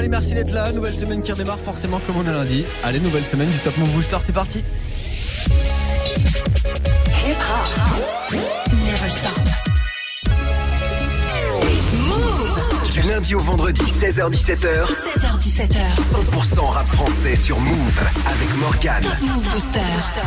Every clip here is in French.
Allez, merci d'être là. Nouvelle semaine qui redémarre forcément comme on a lundi. Allez, nouvelle semaine du Top Move Booster, c'est parti. Lundi au vendredi, 16h17h. 16h17h. 100% rap français sur Move avec Morgane. Move Booster.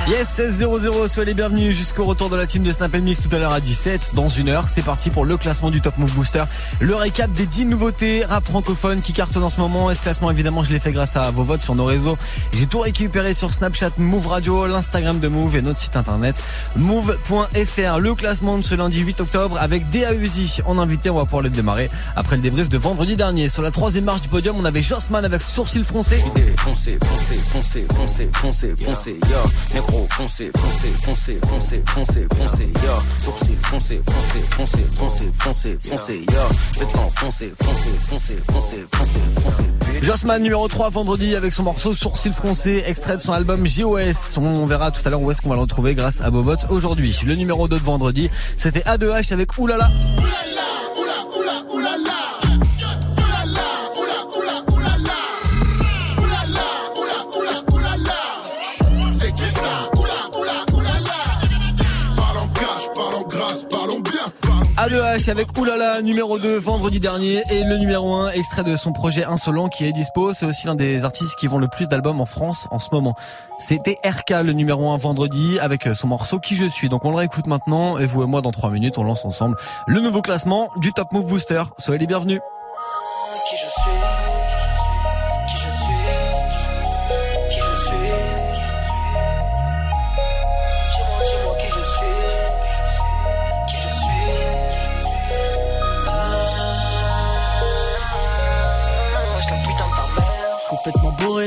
Yes, 16-0-0, soyez les bienvenus jusqu'au retour de la team de Snap Mix tout à l'heure à 17. Dans une heure, c'est parti pour le classement du Top Move Booster. Le récap des 10 nouveautés rap francophones qui cartonnent en ce moment. Et ce classement, évidemment, je l'ai fait grâce à vos votes sur nos réseaux. J'ai tout récupéré sur Snapchat, Move Radio, l'Instagram de Move et notre site internet move.fr. Le classement de ce lundi 8 octobre avec DAUZI en invité. On va pouvoir le démarrer après le débrief de vendredi dernier. Sur la troisième marche du podium, on avait Jossman avec sourcil froncé. Foncé, foncé, foncé, foncé, foncé, foncé, yo. Négro, foncé, foncé, foncé, foncé, foncé, foncé, yo. Sourcil, foncé, foncé, foncé, foncé, foncé, foncé, yo. Je vais te l'enfoncer, foncé, foncé, foncé, foncé, foncé, bitch. Jossman numéro 3 vendredi avec son morceau Sourcil froncé, extrait de son album JOS. On verra tout à l'heure où est-ce qu'on va le retrouver grâce à Bobot aujourd'hui. Le numéro 2 de vendredi, c'était A2H avec Oulala. C'est A2H avec Oulala numéro 2 vendredi dernier et le numéro 1 extrait de son projet Insolent qui est dispo. C'est aussi l'un des artistes qui vont le plus d'albums en France en ce moment. C'était RK le numéro 1 vendredi avec son morceau Qui je suis. Donc on le réécoute maintenant et vous et moi dans 3 minutes on lance ensemble le nouveau classement du Top Move Booster. Soyez les bienvenus.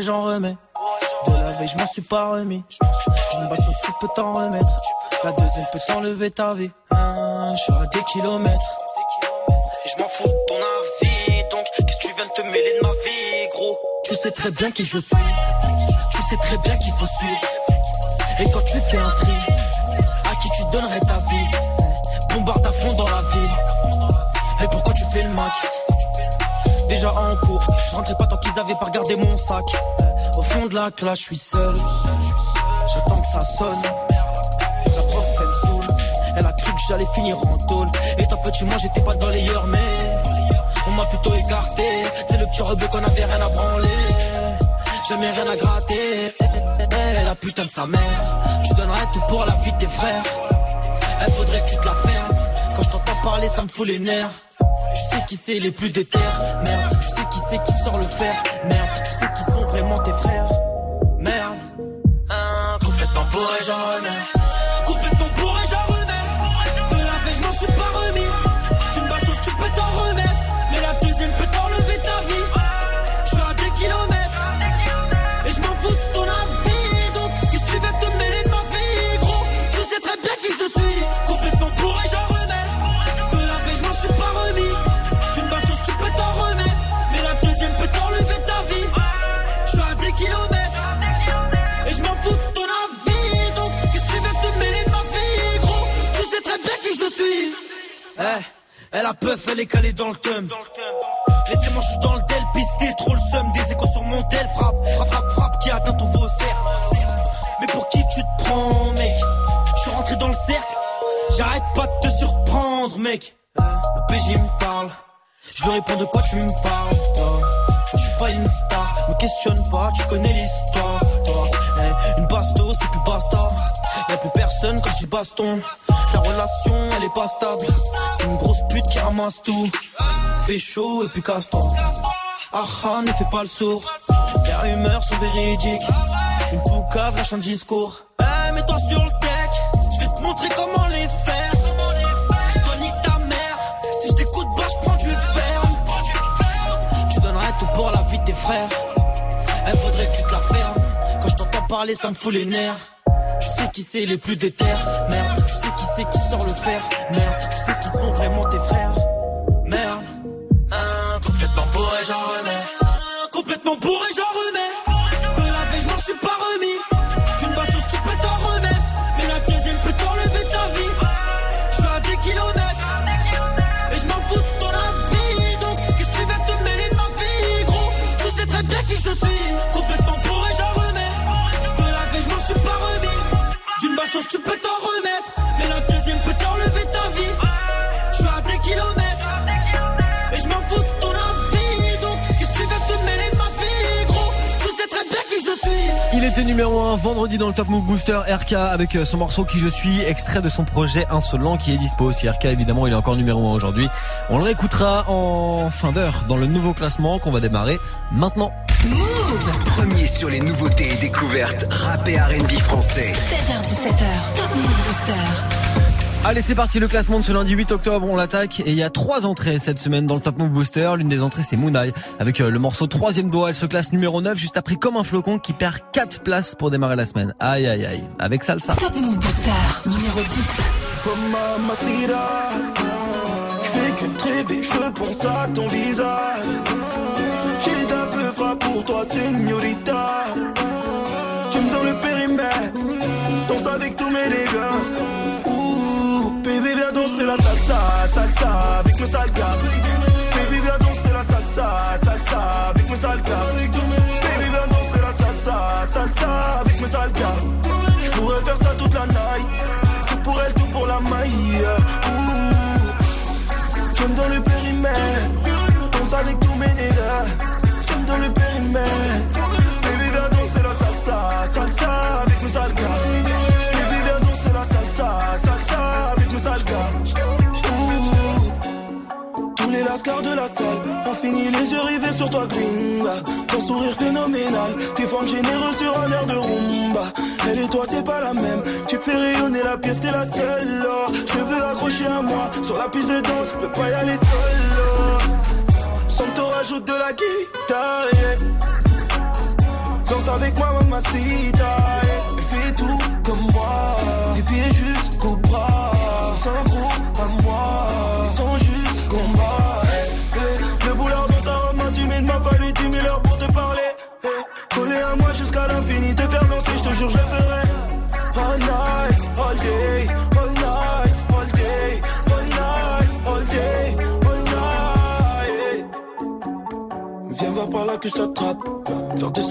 J'en remets. De la veille, je m'en suis pas remis. Une baston, tu peux t'en remettre. La deuxième peut t'enlever ta vie. Hein, je suis à des kilomètres. Et je m'en fous de ton avis. Donc, qu'est-ce que tu viens de te mêler de ma vie, gros? Tu sais très bien qui je suis. Tu sais très bien qu'il faut suivre. Et quand tu fais un tri, à qui tu donnerais ta vie? Bombarde à fond dans la ville. Et pourquoi tu fais le mac? Déjà en cours. Je rentrais pas tant qu'ils avaient pas regardé mon sac. Au fond de la classe, je suis seul. J'attends que ça sonne. La prof, elle me saoule. Elle a cru que j'allais finir en tôle. Et toi, petit, moi, j'étais pas dans les heures, mais on m'a plutôt écarté. C'est le petit rebeu qu'on avait rien à branler. Jamais rien à gratter. Eh, la putain de sa mère. Tu donnerais tout pour la vie de tes frères. Elle faudrait que tu te la fermes. Quand je t'entends parler, ça me fout les nerfs. Tu sais qui c'est les plus déter, merde. Qui c'est qui sort le fer, merde. Tu sais qui sont vraiment tes frères, merde. Hein, complètement bourré, j'en remets. Peuf, elle est calée dans le thème. Laissez-moi, je suis dans le tel, pisté, trop le seum. Des échos sur mon tel, frappe, frappe, frappe, frappe, qui atteint ton vaussaire. Mais pour qui tu te prends, mec? Je suis rentré dans le cercle. J'arrête pas de te surprendre, mec. Le PJ me parle. Je lui réponds de quoi tu me parles, toi? Je suis pas une star, me questionne pas, tu connais l'histoire, toi. Eh, une basto, c'est plus basta. Y'a plus personne quand je dis baston. Relation, elle est pas stable. C'est une grosse pute qui ramasse tout. Pécho et puis casse-toi. Ah ah, ne fais pas le sourd. Les rumeurs sont véridiques. Une poucave lâche un discours. Eh, mets-toi sur le deck. Je vais te montrer comment les faire. Toi, nique ta mère. Si je t'écoute, bah, je prends du ferme. Tu donnerais tout pour la vie de tes frères. Elle faudrait que tu te la fermes. Quand je t'entends parler, ça me fout les nerfs. Tu sais qui c'est les plus déter, merde. Tu sais qui c'est qui sort le fer, merde. Tu sais qui sont vraiment tes frères, merde. Hein, complètement bourré, j'en remets. Hein, complètement bourré, j'en remets. Vendredi dans le Top Move Booster, RK avec euh, son morceau qui je suis, extrait de son projet Insolent qui est dispo aussi. RK évidemment il est encore numéro 1 aujourd'hui. On le réécoutera en fin d'heure dans le nouveau classement qu'on va démarrer maintenant. Move Premier sur les nouveautés et découvertes rap et R&B français. 7h17h, Top Move Booster. Allez, c'est parti, le classement de ce lundi 8 octobre, on l'attaque. Et il y a trois entrées cette semaine dans le Top Move Booster. L'une des entrées, c'est Moonai. Avec euh, le morceau troisième doigt, elle se classe numéro 9, juste après comme un flocon qui perd 4 places pour démarrer la semaine. Aïe, aïe, aïe. Avec Salsa. Top Move Booster, numéro 10. Je fais que rêver, je pense à ton visage. J'ai d'un peu frappe pour toi, señorita. Tu me donnes le périmètre, danse avec tous mes dégâts. Baby viens danser la salsa, salsa avec mes sales gars Baby viens danser la salsa, salsa avec mes sales gars Baby viens danser la salsa, salsa avec mes sales gars Je pourrais faire ça toute la night. Tout pour elle, tout pour la maille. J'aime dans le périmètre. Danse avec tous mes nègres. J'aime dans le périmètre de la salle ont fini les yeux rivés sur toi, gringa. Ton sourire phénoménal, tes formes généreuses sur un air de rumba. Elle et toi, c'est pas la même. Tu fais rayonner la pièce, t'es la seule. Je te veux accrocher à moi. Sur la piste de danse, je peux pas y aller seul. Sans te rajoute de la guitare. Danse avec moi, mamacita. Yeah. Fais tout comme moi. Tes pieds jusqu'au bras un gros à moi. Ils sont juste combat. À moi jusqu'à l'infini, te faire danser, je te je le ferai. All night, all day, all night, all day, all night, all day, all night. Viens voir par là que je t'attrape. Faire des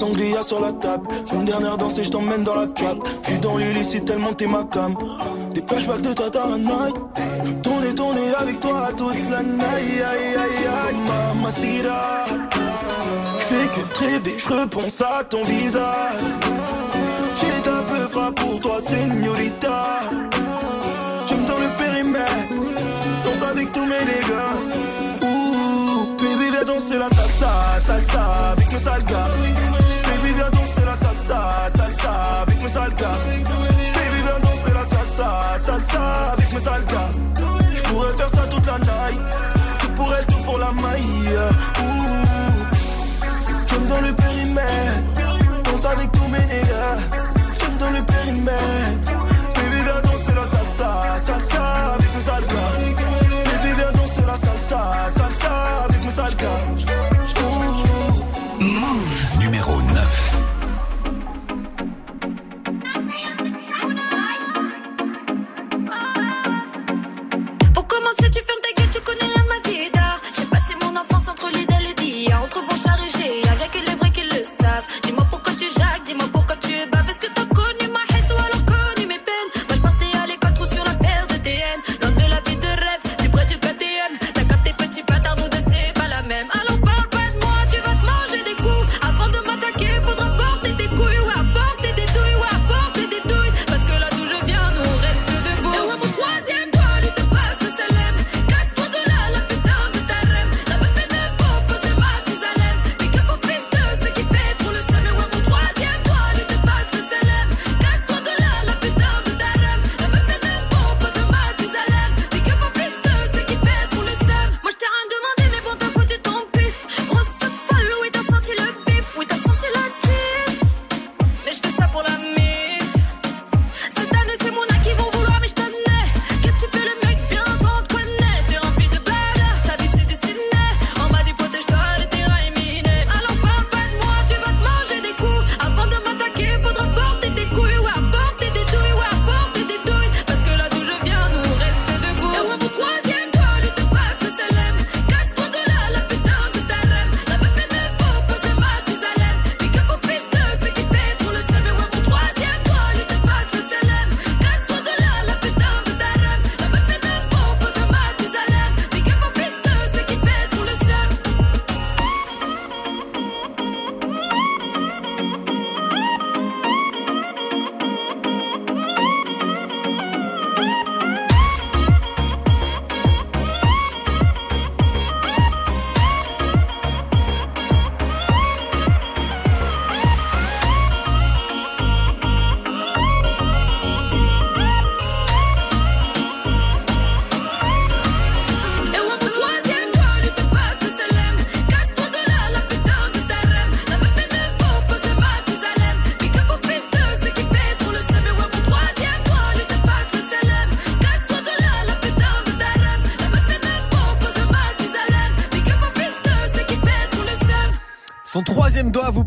sur la table. J'ai une dernière danse et je t'emmène dans la trap. J'suis dans l'illicite tellement t'es ma cam. Des flashbacks de toi dans la night. Tourner, avec toi toute la night. Aïe, aïe, aïe, mamacita. J'fais que rêver, j'repense à ton visage. J'ai un peu frappe pour toi, señorita. J'aime dans le périmètre. Danse avec tous mes dégâts. Ouh, baby, viens danser la salsa, salsa avec mes sales gars. Baby, viens danser la salsa, salsa avec mes sales gars salsa avec mes sales Je pourrais faire ça toute la night. Tout pour elle, tout pour la maille. J'aime dans le périmètre. Danse avec tous mes nègres. J'aime dans le périmètre. Baby, viens danser la salsa. Salsa avec mes sales Baby, viens danser la salsa. Salsa avec mes sales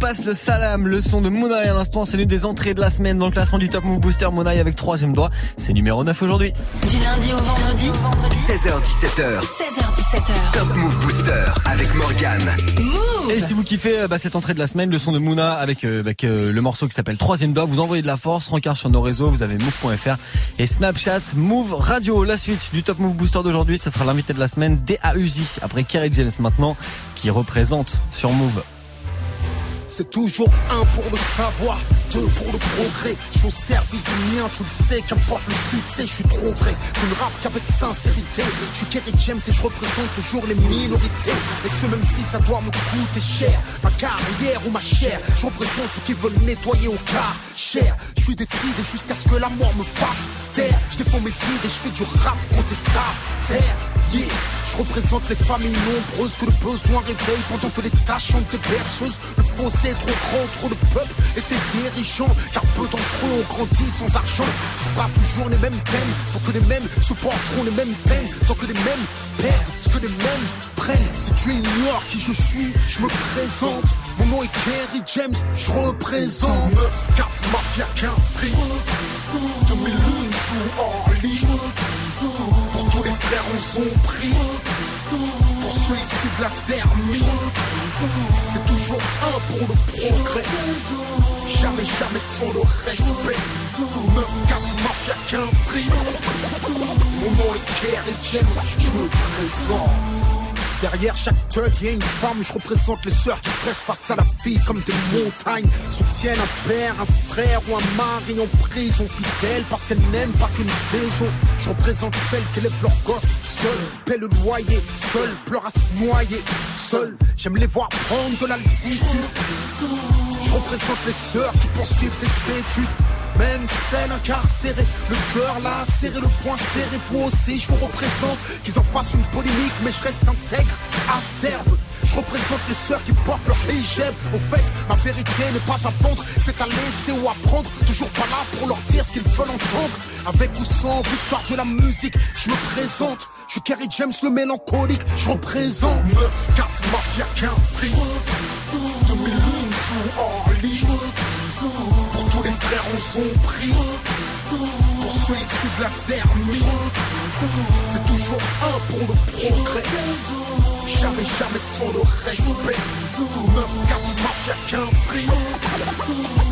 passe le salam, le son de Moonai à l'instant, c'est l'une des entrées de la semaine dans le classement du Top Move Booster. Moonai avec troisième doigt, c'est numéro 9 aujourd'hui. Du lundi au vendredi. 16h17h, 16h17h. Top Move Booster avec Morgane. Move. Et si vous kiffez euh, bah, cette entrée de la semaine, le son de Mouna avec, euh, avec, euh, le morceau qui s'appelle Troisième doigt, vous envoyez de la force, rencard sur nos réseaux, vous avez move.fr et Snapchat, Move Radio. La suite du Top Move Booster d'aujourd'hui, ça sera l'invité de la semaine, DAUZI, après Kerry James maintenant, qui représente sur Move. C'est toujours un pour le savoir, deux pour le progrès. Je suis au service du mien, tu le sais, qu'importe le succès, je suis trop vrai. Je ne rappe qu'avec sincérité. Je suis Kerry James et je représente toujours les minorités. Et ce même si ça doit me coûter cher, ma carrière ou ma chair. Je représente ceux qui veulent nettoyer au cas cher. Je suis décidé jusqu'à ce que la mort me fasse taire. Je défends mes idées, je fais du rap contestataire. Je représente les familles nombreuses que le besoin réveille pendant que les tâches sont des berceuses. Le fossé est trop grand, trop de peuple et ses dirigeants. Car peu d'entre eux ont grandi sans argent. Ce sera toujours les mêmes thèmes, tant que les mêmes supporteront les mêmes peines, tant que les mêmes perdent ce que les mêmes prennent. Si tu ignores qui je suis, je me présente. Mon nom est Kerry James, je représente 9, 4, mafia, qu'un fric 2000 lunes sous Orly tous les frères on son prix Pour ceux issus de la Zermie C'est toujours un pour le progrès. Jamais, jamais sans le respect. 9, 4, mafia, qu'un fric Mon nom est Kerry James, je me présente Derrière chaque thug, y une femme, je représente les sœurs qui stressent face à la vie comme des montagnes. Soutiennent un père, un frère ou un mari en prison fidèle parce qu'elles n'aiment pas qu'une saison. Je représente celles qui élèvent leurs gosses seules, paient le loyer, seules, pleurent à se noyer, seules. J'aime les voir prendre de l'altitude. Je représente les sœurs qui poursuivent des études. Même celle incarcérée, le cœur là serré, le poing serré, vous aussi je vous représente. Qu'ils en fassent une polémique mais je reste intègre, acerbe. Je représente les sœurs qui portent leur hijab. Au fait, ma vérité n'est pas à vendre. C'est à laisser ou à prendre. Toujours pas là pour leur dire ce qu'ils veulent entendre. Avec ou sans victoire de la musique Je me présente. Je suis Kerry James le mélancolique. Je représente 9, 4, mafia, qu'un fric. 2000 lunes sous Orly Pour tous les frères on son prix Pour ceux issus de la Zermie C'est toujours un pour le progrès. Jamais, jamais sans le respect. 9, 4,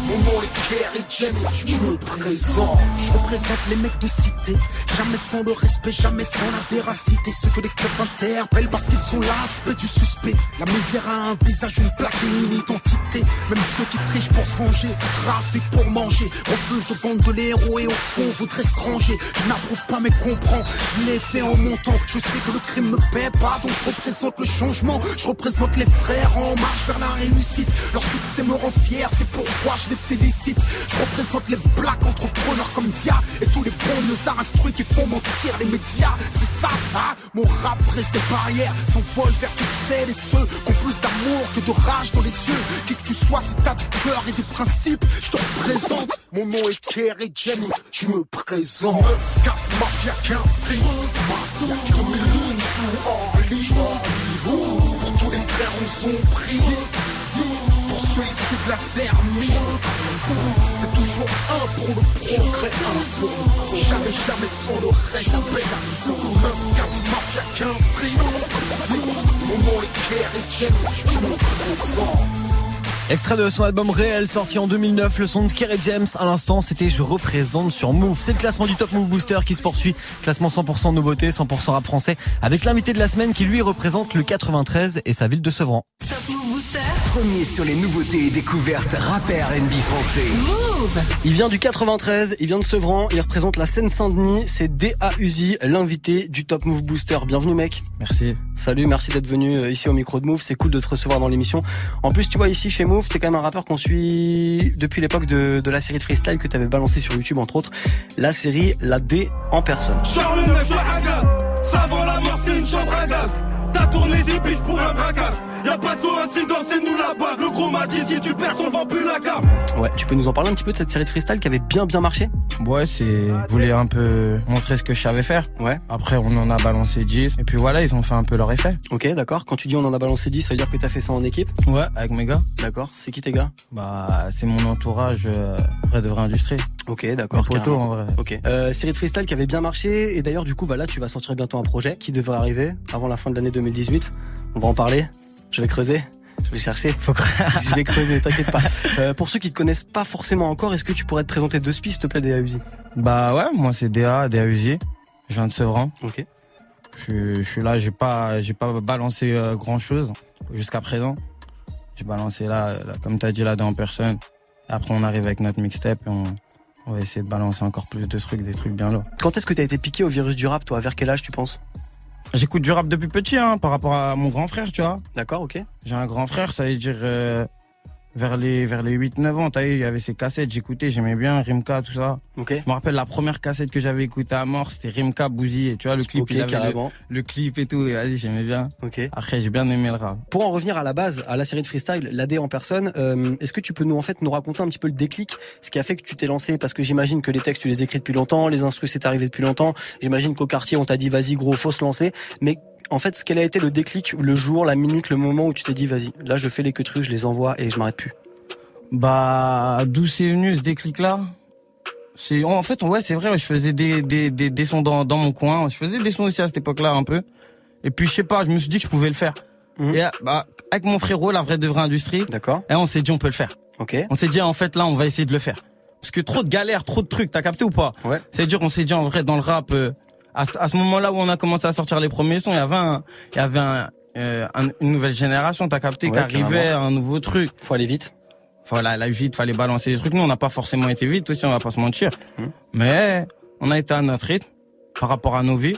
Mon nom est Kerry James, je me présente Je représente les mecs de cité Jamais sans le respect, jamais sans la véracité Ceux que les clubs interpellent parce qu'ils sont l'aspect du suspect La misère a un visage, une plaque et une identité Même ceux qui trichent pour se venger Trafiquent pour manger Refusent de vendre de l'héros et au fond voudraient se ranger Je n'approuve pas mais comprends Je l'ai fait en montant Je sais que le crime ne paie pas Donc je représente le changement Je représente les frères en marche vers la réussite Leur succès me rend fier C'est pourquoi je les félicite. Je représente les black entrepreneurs comme Dia. Et tous les bons instruits qui font mentir les médias. C'est ça, hein? Mon rap brise des barrières. S'envole vers toutes celles et ceux Qui ont plus d'amour que de rage dans les yeux. Qui que tu sois, si t'as du cœur et des principes Je te représente. Mon nom est Kerry James Je me présente. 9, 4, mafia, qu'un fric. 2000 lunes sous Orly Pour tous les frères on son prix De la C'est toujours un pour le progrès Jamais, jamais sans le respect 9, 4, mafia, qu'un fric Mon nom est Kerry James Je me présente Extrait de son album réel sorti en 2009, le son de Kerry James. À l'instant, c'était Je représente sur Move. C'est le classement du Top Move Booster qui se poursuit. Classement 100% nouveauté, 100% rap français. Avec l'invité de la semaine qui lui représente le 93 et sa ville de Sevran. Top Move Booster. Premier sur les nouveautés et découvertes rap et R&B français. Move. Il vient du 93, il vient de Sevran, il représente la Seine-Saint-Denis. C'est D.A. Uzi, l'invité du Top Move Booster. Bienvenue mec. Merci. Salut, merci d'être venu euh, ici au micro de Move. C'est cool de te recevoir dans l'émission. En plus, tu vois, ici chez Move, t'es quand même un rappeur qu'on suit depuis l'époque de, de la série de freestyle que t'avais balancé sur YouTube, entre autres. La série La D en personne. Charles tourne les épis pour un braquage. Y'a pas de coïncidence, c'est nous la base. Le gros m'a dit si tu perds, on vend plus la carte. Ouais, tu peux nous en parler un petit peu de cette série de freestyle qui avait bien bien marché? Ouais, c'est. Je voulais un peu montrer ce que je savais faire. Ouais. Après, on en a balancé 10. Et puis voilà, ils ont fait un peu leur effet. Ok, d'accord. Quand tu dis on en a balancé 10, ça veut dire que t'as fait ça en équipe? Ouais, avec mes gars. D'accord. C'est qui tes gars? Bah, c'est mon entourage, euh, vrai de vraie industrie. Ok, d'accord. carrément. en vrai. Ok. Euh, série de freestyle qui avait bien marché et d'ailleurs du coup bah là tu vas sortir bientôt un projet qui devrait arriver avant la fin de l'année 2018. On va en parler. Je vais creuser. Je vais chercher. Faut que... Je vais creuser, t'inquiète pas. Euh, pour ceux qui te connaissent pas forcément encore, est-ce que tu pourrais te présenter deux spies, s'il te plaît, Uzi Bah ouais, moi c'est DA, DA Uzi. Je viens de Sevran. Ok. Je, suis- je suis là, j'ai pas, j'ai pas balancé grand chose jusqu'à présent. J'ai balancé là, là, comme t'as dit là, en personne. Après, on arrive avec notre mixtape et on, on va essayer de balancer encore plus de trucs, des trucs bien lourds. Quand est-ce que t'as été piqué au virus du rap, toi? Vers quel âge tu penses? J'écoute du rap depuis petit, hein, par rapport à mon grand frère, tu vois. D'accord, ok. J'ai un grand frère, ça veut dire euh, vers les vers les 8-9 ans, t'as il y avait ses cassettes, j'écoutais, j'aimais bien Rimka, tout ça. Ok. Je me rappelle la première cassette que j'avais écoutée à mort, c'était Rimka Bouzy, et tu vois le clip, Ok, il avait le, le clip et tout, et vas-y, j'aimais bien. Ok. Après, j'ai bien aimé le rap. Pour en revenir à la base, à la série de freestyle, l'AD en personne, euh, est-ce que tu peux nous en fait nous raconter un petit peu le déclic, ce qui a fait que tu t'es lancé? Parce que j'imagine que les textes tu les écris depuis longtemps, les instrus c'est arrivé depuis longtemps. J'imagine qu'au quartier on t'a dit vas-y gros, faut se lancer. Mais en fait, ce quel a été le déclic, le jour, la minute, le moment où tu t'es dit vas-y, là je fais les queutrues, je les envoie et je m'arrête plus? Bah, d'où c'est venu ce déclic-là? C'est en fait ouais c'est vrai je faisais des des des, des sons dans dans mon coin je faisais des sons aussi à cette époque-là un peu et puis je sais pas je me suis dit que je pouvais le faire Mhm. et bah avec mon frérot la vraie de vraie industrie D'accord. et on s'est dit on peut le faire Ok. on s'est dit en fait là on va essayer de le faire parce que trop de galères trop de trucs t'as capté ou pas? Ouais. c'est dur on s'est dit en vrai dans le rap euh, à, ce- à ce moment-là où on a commencé à sortir les premiers sons il y avait un il y avait un, euh, un- une nouvelle génération t'as capté Ouais, qui arrivait un nouveau truc Faut aller vite. voilà, la vite, fallait balancer les trucs. Nous, on n'a pas forcément été vite aussi, on va pas se mentir. Mhm. Mais on a été à notre rythme par rapport à nos vies.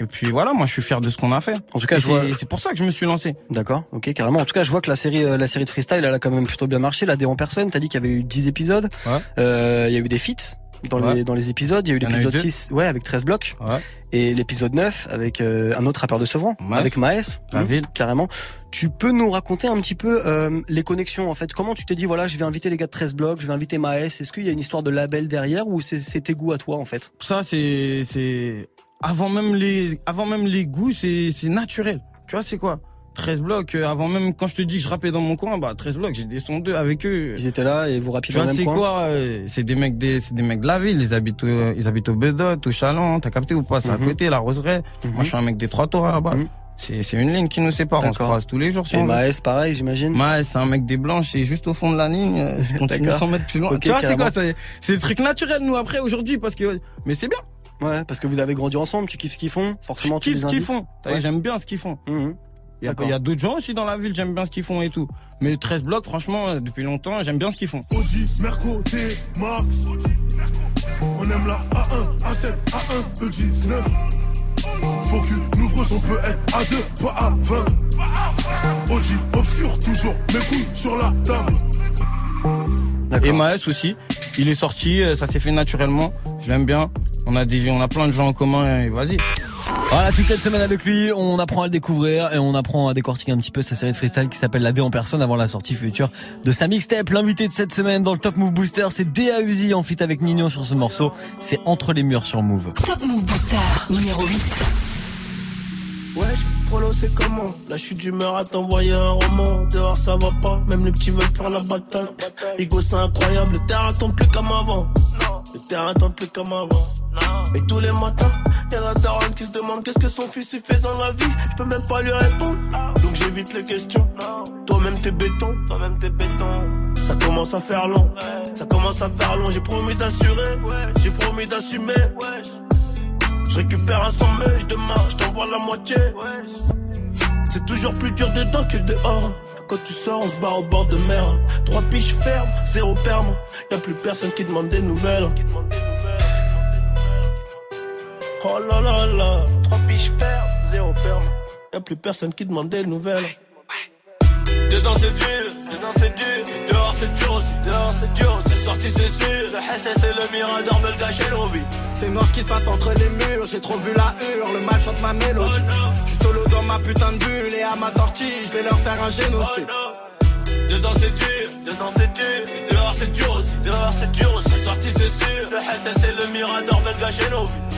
Et puis voilà, moi, je suis fier de ce qu'on a fait. En tout cas, vois- c'est pour ça que je me suis lancé. D'accord, ok, carrément. En tout cas, je vois que la série, euh, la série de freestyle, elle a quand même plutôt bien marché. La D en personne, t'as dit qu'il y avait eu 10 épisodes. Ouais. Euh, Il y a eu des feats dans, Ouais. les, dans les épisodes. Il y a eu Il l'épisode deux. 6, ouais, avec 13 blocs. Ouais. Et l'épisode 9 avec euh, un autre rappeur de Sevran, Maes. avec Maes. La ville. Carrément. Tu peux nous raconter un petit peu euh, les connexions, en fait? Comment tu t'es dit, voilà, je vais inviter les gars de 13 blocs, je vais inviter Maes? Est-ce qu'il y a une histoire de label derrière ou c'est tes goûts à toi, en fait? Ça, c'est, avant même les, avant même les goûts, c'est, c'est naturel. Tu vois, c'est quoi? 13 blocs, euh, avant même, quand je te dis que je rappais dans mon coin, bah, 13 blocs, j'ai des sons d'eux avec eux. Ils étaient là et vous rappiez dans le vois, même c'est coin quoi euh, C'est des mecs des, c'est des mecs de la ville. Ils habitent, au, ils habitent au Bedot, au Chalon. T'as capté ou pas? C'est à Mhm. côté, la Roseraie. Mhm. Moi, je suis un mec des trois tours là-bas. Mhm. C'est, c'est une ligne qui nous sépare. On se croise tous les jours. Si Et. Maes, pareil, j'imagine Maes, c'est un mec des blanches. C'est juste au fond de la ligne. euh, Je continue D'accord. sans mettre plus loin. Tu vois, c'est quoi. C'est, c'est des trucs naturels nous après aujourd'hui parce que. Mais c'est bien. Ouais, parce que vous avez grandi ensemble, tu kiffes ce qu'ils font, forcément Je tu kiffe les ce qu'ils font. T'as vu, Ouais. J'aime bien ce qu'ils font. Mhm. Il y a, d'autres gens aussi dans la ville. J'aime bien ce qu'ils font et tout. Mais 13 blocs, franchement, euh, depuis longtemps, j'aime bien ce qu'ils font. Audi, Merco, T, Max. On aime la A1, A7, A1, E19. Faut qu'une ouvreuse, on peut être à deux, pas à 20. Audi, obscur, toujours, mes couilles sur la table. Et. Maes aussi, il est sorti, euh, ça s'est fait naturellement. Je l'aime bien. On a des, on a plein de gens en commun. Et vas-y. Voilà, toute cette semaine avec lui, on apprend à le découvrir et on apprend à décortiquer un petit peu sa série de freestyle qui s'appelle La D en personne avant la sortie future de sa mixtape. L'invité de cette semaine dans le Top Move Booster, c'est Dea Uzi en feat avec Nino sur ce morceau. C'est Entre les murs sur Move. Top Move Booster numéro 8. Wesh, Prolo c'est comment Là je suis d'humeur à t'envoyer un roman. Dehors ça va pas, même les petits veulent faire la bataille. Hugo c'est incroyable, le terrain tombe plus comme avant. Le terrain tombe plus comme avant. Et tous les matins, y'a la daronne qui se demande Qu'est-ce que son fils il fait dans la vie. Je peux même pas lui répondre. Donc j'évite les questions. Toi-même t'es béton. Toi-même t'es béton. Ça commence à faire long. Ça commence à faire long. J'ai promis d'assurer. J'ai promis d'assumer je récupère un sans mèche demain, je t'envoie la moitié. C'est toujours plus dur dedans que dehors. Quand tu sors, on se barre au bord de mer. Trois piches fermes, zéro perme. Y'a plus personne qui demande des nouvelles. Oh là là là. Trois piches fermes, zéro perme. Y'a plus personne qui demande des nouvelles. Dedans c'est dur, dedans c'est dur, dehors c'est dur aussi, dehors c'est dur, c'est sorti c'est sûr, le SS et le Mirador me le gâchent nos vies. C'est noir ce qui se passe entre les murs, j'ai trop vu la hure, le mal chante ma mélodie. Je suis solo dans ma putain de bulle et à ma sortie, je vais leur faire un génocide. Dedans c'est dur, dedans c'est dur, et dehors c'est dur aussi, dehors c'est dur aussi. La sortie c'est sûr, le SS et le Mirador veulent gâcher nos vies.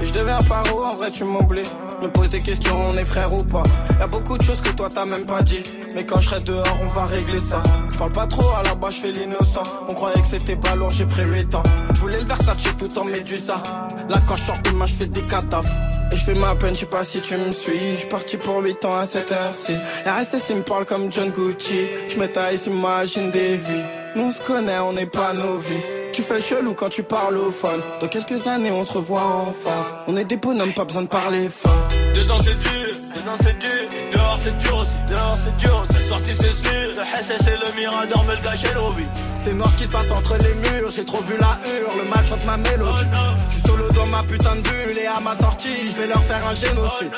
Et je deviens paro, en vrai tu m'oublies. Me pose des questions, on est frère ou pas. Y'a beaucoup de choses que toi t'as même pas dit. Mais quand je serai dehors, on va régler ça. Je parle pas trop, à la base je l'innocent. On croyait que c'était pas lourd, j'ai pris 8 ans. Je voulais le Versace tout en médusa. Là quand je sors de ma, je fais des cataphes. Et je fais ma peine, je sais pas si tu me suis. Je parti pour 8 ans à cette heure-ci. RSS il me parle comme John Gucci. Je m'étais imagine des vies. Nous on se connaît, on n'est pas novices. Tu fais le chelou quand tu parles au phone. Dans quelques années, on se revoit en face. On est des bonhommes, pas besoin de parler fort. Dedans c'est dur, dedans c'est dur, dehors c'est dur aussi, dehors c'est dur. C'est sorti c'est sûr, le SS et le Mirador gâcher nos vies. C'est noir ce qui se passe entre les murs, j'ai trop vu la hure, le match chante ma mélodie. Je suis solo dans ma putain de bulle et à ma sortie, je vais leur faire un génocide.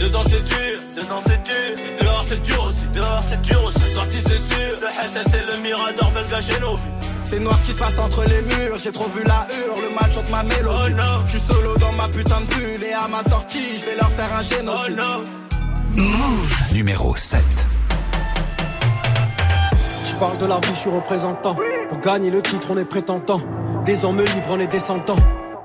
Dedans c'est dur, dedans c'est dur, dehors c'est dur aussi, dehors c'est dur aussi. C'est sorti c'est sûr, le SS et le Mirador veulent gâcher nos vies. C'est noir ce qui se passe entre les murs, j'ai trop vu la hure, le match chante ma mélodie. Je suis solo dans ma putain de bulle et à ma sortie, je vais leur faire un génocide. Move numéro 7. Je parle de la vie, je suis représentant. Pour gagner le titre, on est prétentant. Des hommes libres, on est descendants.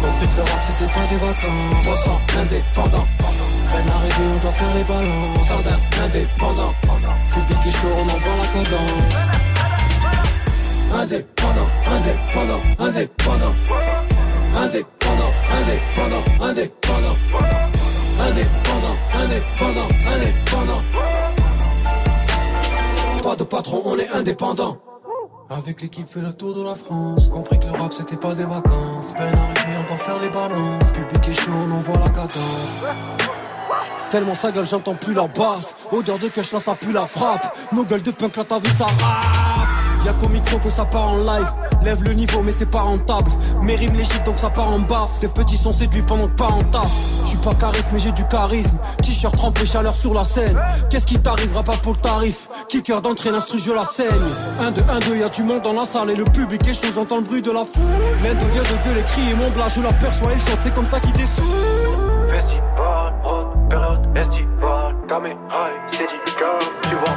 Compris que l'Europe, c'était pas des vacances. 300 indépendant. Peine arrivée, on doit faire les balances. Jardin indépendant. Public et chaud, on envoie la cadence. Indépendant, indépendant, indépendant. Indépendant, indépendant, indépendant. Indépendant, indépendant, indépendant. Pas de patron, on est indépendant. Avec l'équipe fait le tour de la France. Compris que le rap c'était pas des vacances. Peine arrivée on va faire les balances. Public est chaud on envoie la cadence. Tellement sa gueule j'entends plus la basse. Odeur de cash là ça pue la frappe. Nos gueules de punk là t'as vu ça rap Y'a qu'au micro que ça part en live. Lève le niveau mais c'est pas rentable. Mes rimes les chiffres donc ça part en baffe. Tes petits sont séduits pendant que pas en taf. Je suis pas charisme mais j'ai du charisme. T-shirt trempé chaleur sur la scène. Qu'est-ce qui t'arrivera pas pour le tarif? Kicker d'entrée l'instru je la saigne. 1 2 1 2 y'a du monde dans la salle et le public est chaud. J'entends le bruit de la foule. L'un devient de gueuler crier mon blas je l'aperçois il saute. C'est comme ça qu'il descend. Période. Caméra, c'est dit tu vois,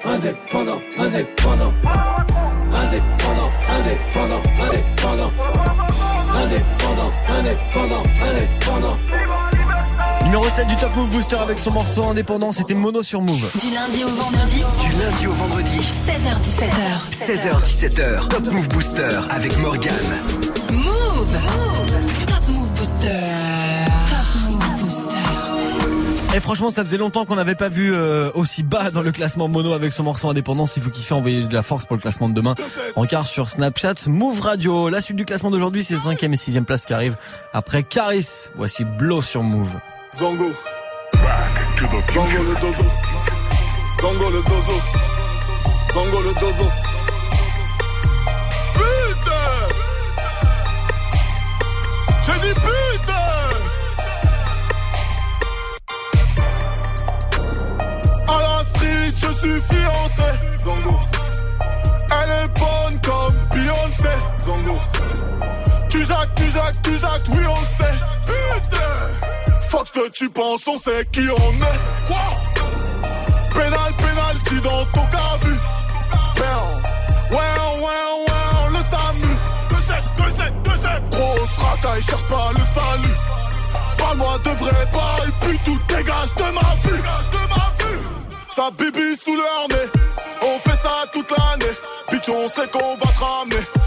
indépendant, indépendant. Indépendant, indépendant, indépendant. Indépendant, indépendant, indépendant. Numéro 7 du Top Move Booster avec son morceau indépendant, c'était Mono sur Move. Du lundi au vendredi, Du lundi au vendredi, 16h17h. 16h17h, Top Move Booster avec Morgan. Move. Et franchement, ça faisait longtemps qu'on n'avait pas vu euh, aussi bas dans le classement mono avec son morceau indépendant. Si vous kiffez, envoyez de la force pour le classement de demain. Rencard sur Snapchat, Move Radio. La suite du classement d'aujourd'hui, c'est 5 et 6 place qui arrive après Caris. Voici Blow sur Move. Zango. Zango le dozo. Zango le dozo. Zango le dozo. Putain J'ai dit putain Elle est bonne comme Beyoncé. Tu jacques, tu jacques, tu jacques, oui on sait. Putain Fuck ce que tu penses, on sait qui on est. Wow. Pénal, pénalty dans ton cas vu. Ouais, ouais, ouais, le SAMU. 2-7, 2-7, 2-7. Grosse racaille, cherche pas le salut. Parle-moi de vrai bail, puis tout dégage de ma vue. Sa bibi sous nez, on fait ça toute l'année. Bitch, on sait qu'on va te ramener.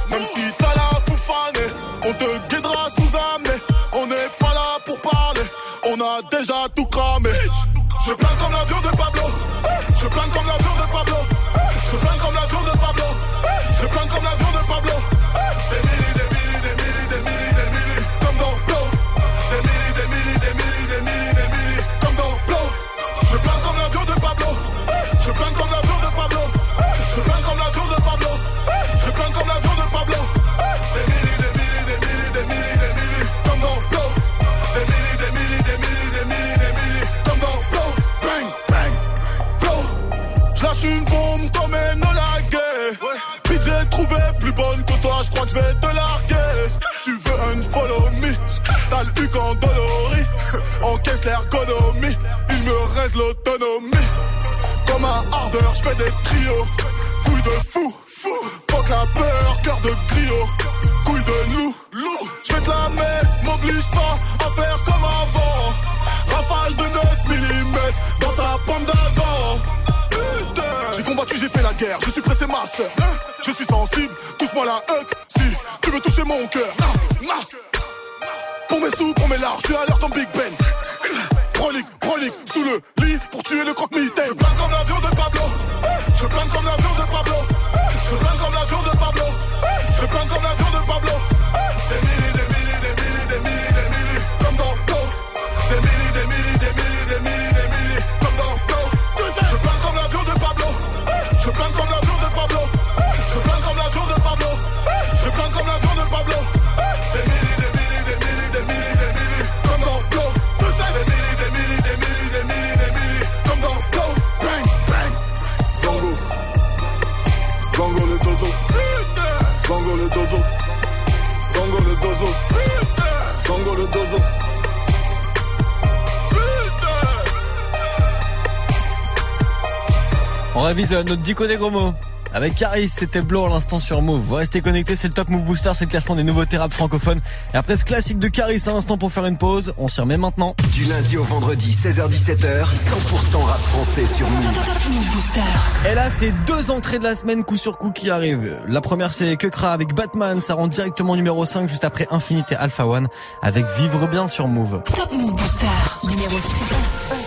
Notre dico des gros mots. Avec Caris, c'était Blow à l'instant sur Move. Vous restez connectés, c'est le Top Move Booster, c'est le classement des nouveaux rap francophones. Et après ce classique de Caris, à l'instant pour faire une pause, on s'y remet maintenant. Du lundi au vendredi, 16h-17h, 100% rap français sur Move. Top Move Booster. Et là, c'est deux entrées de la semaine coup sur coup qui arrivent. La première, c'est Kekra avec Batman, ça rend directement numéro 5 juste après Infinité Alpha One avec Vivre bien sur Move. Top Move Booster. Numéro 6.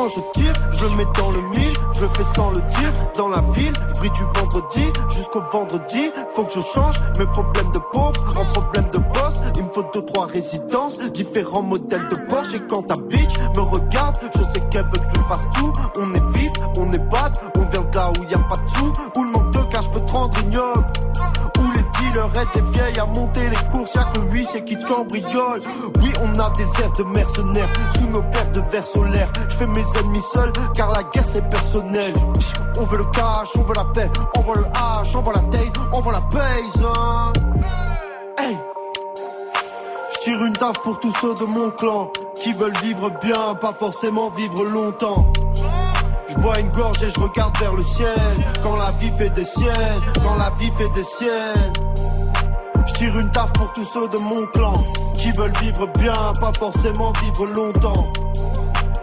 Quand je tire, je le mets dans le mille, je le fais sans le dire. Dans la ville, je du vendredi jusqu'au vendredi. Faut que je change mes problèmes de pauvre en problèmes de boss. Il me faut deux, trois résidences, différents modèles de Porsche. Et quand ta bitch me regarde, je sais qu'elle veut que je fasse tout. On est vif, on est bad, on vient de là où y a pas de sous. Où le manque de cash peut te rendre ignoble. Des vieilles à monter les courses. Y'a que lui, c'est qui te cambriole. Oui, on a des airs de mercenaires sous nos paires de verres solaires. Je fais mes ennemis seuls car la guerre c'est personnel. On veut le cash, on veut la paix, on veut le hache, on veut la taille, on veut la paise. Hein. Hey! Je tire une taf pour tous ceux de mon clan qui veulent vivre bien, pas forcément vivre longtemps. Je bois une gorge et je regarde vers le ciel. Quand la vie fait des siennes, quand la vie fait des siennes. Je tire une taf pour tous ceux de mon clan qui veulent vivre bien, pas forcément vivre longtemps.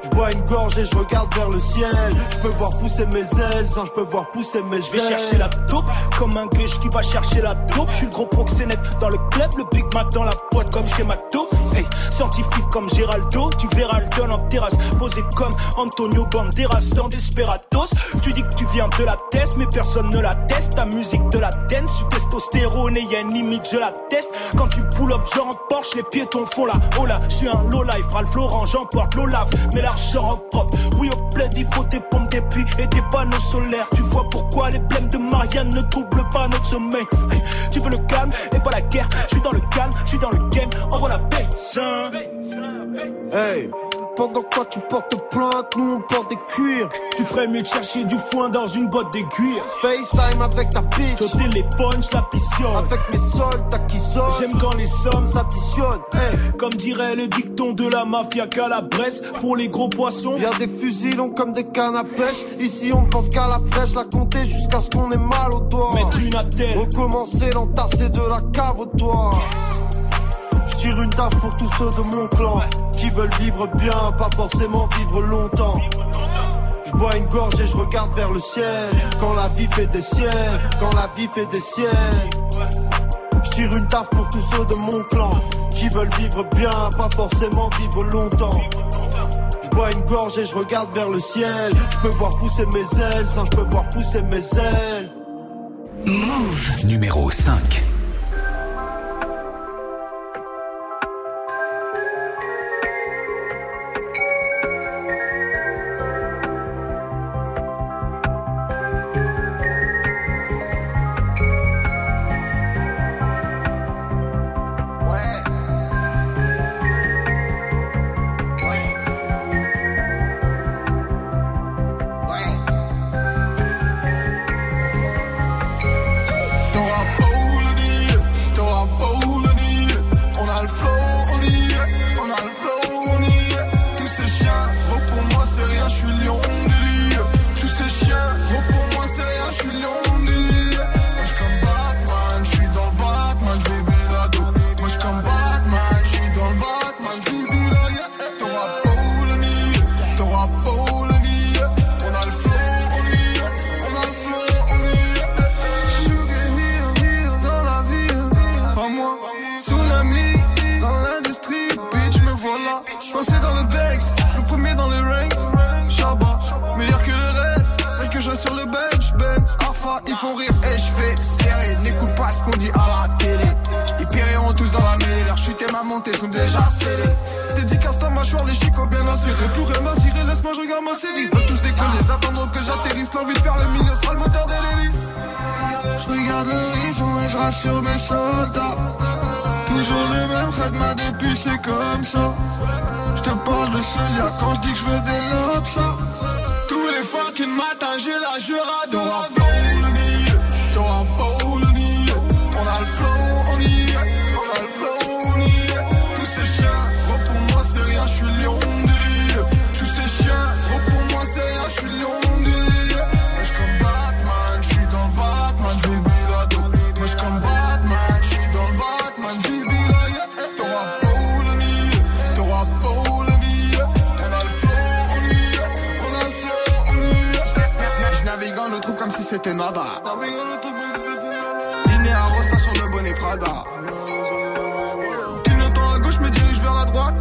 Je bois une gorge et je regarde vers le ciel. Je peux voir pousser mes ailes, sans je peux voir pousser mes ailes. Je vais chercher la taupe, comme un gueche qui va chercher la taupe. Je suis le gros proxénète dans le club, le Big Mac dans la boîte comme chez Mato. Hey, scientifique comme Géraldo, tu verras le don en terrasse. Posé comme Antonio Banderas dans Desperados. Tu dis que tu viens de la test, mais personne ne la teste. Ta musique de la dance, tu testostérone et y a une limite, je la teste. Quand tu pull up, genre en Porsche, les piétons font la oh là. Je suis un low life, Ralph Lauren, j'emporte l'Olaf, mais l'argent en propre. Oui, au plaid, il faut des pompes, des puits et des panneaux solaires. Tu vois pourquoi les blèmes de Marianne ne troublent pas notre sommeil. Tu veux le calme et pas la guerre. Je suis dans le calme, je suis dans le game, envoie la paix. Hey, pendant quoi tu portes plainte, nous on porte des cuirs. Tu ferais mieux de chercher du foin dans une botte d'aiguille. FaceTime avec ta bitch. Au téléphone, je l'additionne. Avec mes soldats qui sonnent. J'aime quand les sommes s'additionnent. Hey. Comme dirait le dicton de la mafia calabrese, pour les gros poissons. Y'a des fusils longs comme des cannes à pêche. Ici on pense qu'à la fraîche, la compter jusqu'à ce qu'on ait mal au doigt. Mettre une attelle. Recommencer l'entasser de la cave au toit. Tire une taf pour tous ceux de mon clan qui veulent vivre bien, pas forcément vivre longtemps. Je bois une gorge et je regarde vers le ciel. Quand la vie fait des siennes, quand la vie fait des siennes. Je tire une taf pour tous ceux de mon clan qui veulent vivre bien, pas forcément vivre longtemps. Je bois une gorge et je regarde vers le ciel. Je peux voir pousser mes ailes, je peux voir pousser mes ailes. Move numéro 5. qu'on dit à la télé. Ils périront tous dans la mêlée, leur chute et ma montée sont déjà scellées. Dédicace la mâchoire, les chicots bien insérés. Plus rien laisse-moi, je regarde ma série. Ils veulent tous déconner, attendre que j'atterrisse. L'envie de faire le milieu sera le moteur de l'hélice. Je regarde l'horizon et je rassure mes soldats. Toujours le même redma depuis c'est comme ça. Je te parle de celui-là quand je dis que je veux des lobes, ça. Tous les fucking matins, j'ai la jurado c'était nada. Liné à Rossa sur le bonnet Prada. Clignotant à gauche, me dirige vers la droite.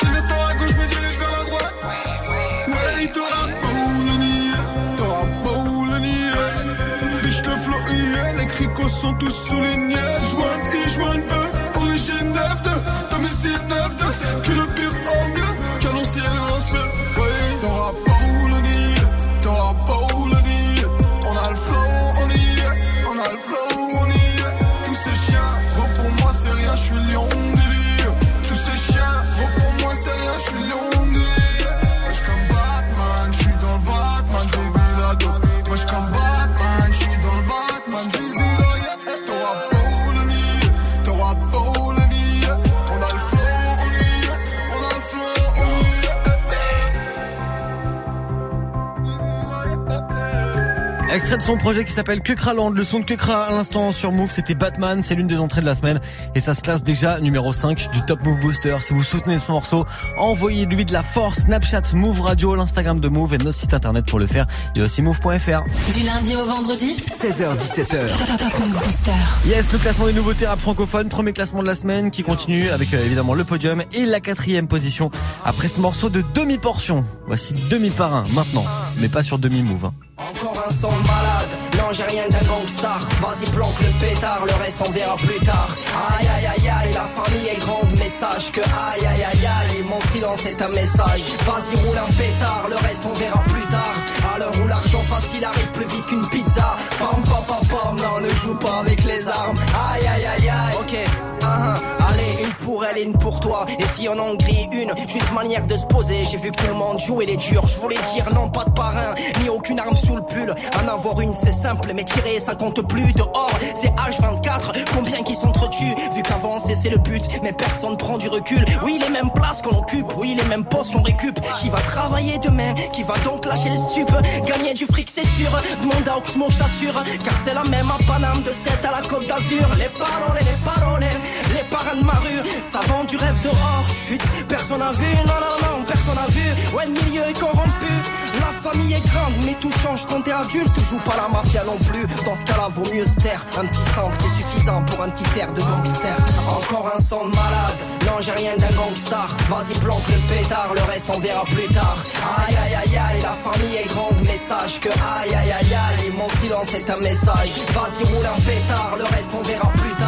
Clignotant à gauche, me dirige vers la droite. Ouais, il t'aura beau le nier. T'auras beau le nier. Biche le flow IN, les cricos sont tous soulignés. Joigne I, joigne E, origine 9-2. Domicile 9-2, que le pire au mieux. Canon ciel lanceux. Moi c'est Extrait de son projet qui s'appelle Land. Le son de Kukra à l'instant sur Move, c'était Batman. C'est l'une des entrées de la semaine. Et ça se classe déjà numéro 5 du Top Move Booster. Si vous soutenez ce morceau, envoyez-lui de la force. Snapchat, Move Radio, l'Instagram de Move et notre site internet pour le faire. Il y a aussi move.fr. Du lundi au vendredi 16h17h. Top Move Booster. Yes, le classement des nouveautés rap francophone. Premier classement de la semaine qui continue avec euh, évidemment le podium et la quatrième position après ce morceau de demi-portion. Voici demi par un maintenant, mais pas sur demi-move. Hein. Encore un son malade, non j'ai rien d'un gangstar Vas-y planque le pétard, le reste on verra plus tard Aïe aïe aïe aïe, la famille est grande mais sache que aïe aïe aïe aïe Mon silence est un message, vas-y roule un pétard, le reste on verra plus tard À l'heure où l'argent facile arrive plus vite qu'une pizza Pam pam pam pam, non ne joue pas avec les armes Aïe aïe. Allez, une pour toi. Et si en grille une, juste manière de se poser. J'ai vu tout le monde jouait les durs. Je voulais dire non, pas de parrain, ni aucune arme sous le pull. En avoir une, c'est simple, mais tirer, ça compte plus. Dehors, c'est H24. Combien qui s'entretuent? Vu qu'avancer, c'est le but, mais personne prend du recul. Oui, les mêmes places qu'on occupe, oui, les mêmes postes qu'on récup. Qui va travailler demain Qui va donc lâcher le stup? Gagner du fric, c'est sûr. Demande à Oxmo, je t'assure. Car c'est la même à Paname de 7 à la Côte d'Azur. Les paroles, les paroles, les parrains de ma rue. Ça vend du rêve dehors. Chut, personne n'a vu. Non, non, non, personne n'a vu. Ouais, le milieu est corrompu. La famille est grande, mais tout change quand t'es adulte. Joue pas la mafia non plus. Dans ce cas-là, vaut mieux se taire. Un petit sample, c'est suffisant pour un petit air de gangster. Encore un son de malade. Non, j'ai rien d'un gangstar. Vas-y, planque le pétard. Le reste, on verra plus tard. Aïe, aïe, aïe, aïe. La famille est grande, mais sache que aïe, aïe, aïe, aïe. Mon silence est un message. Vas-y, roule un pétard. Le reste, on verra plus tard.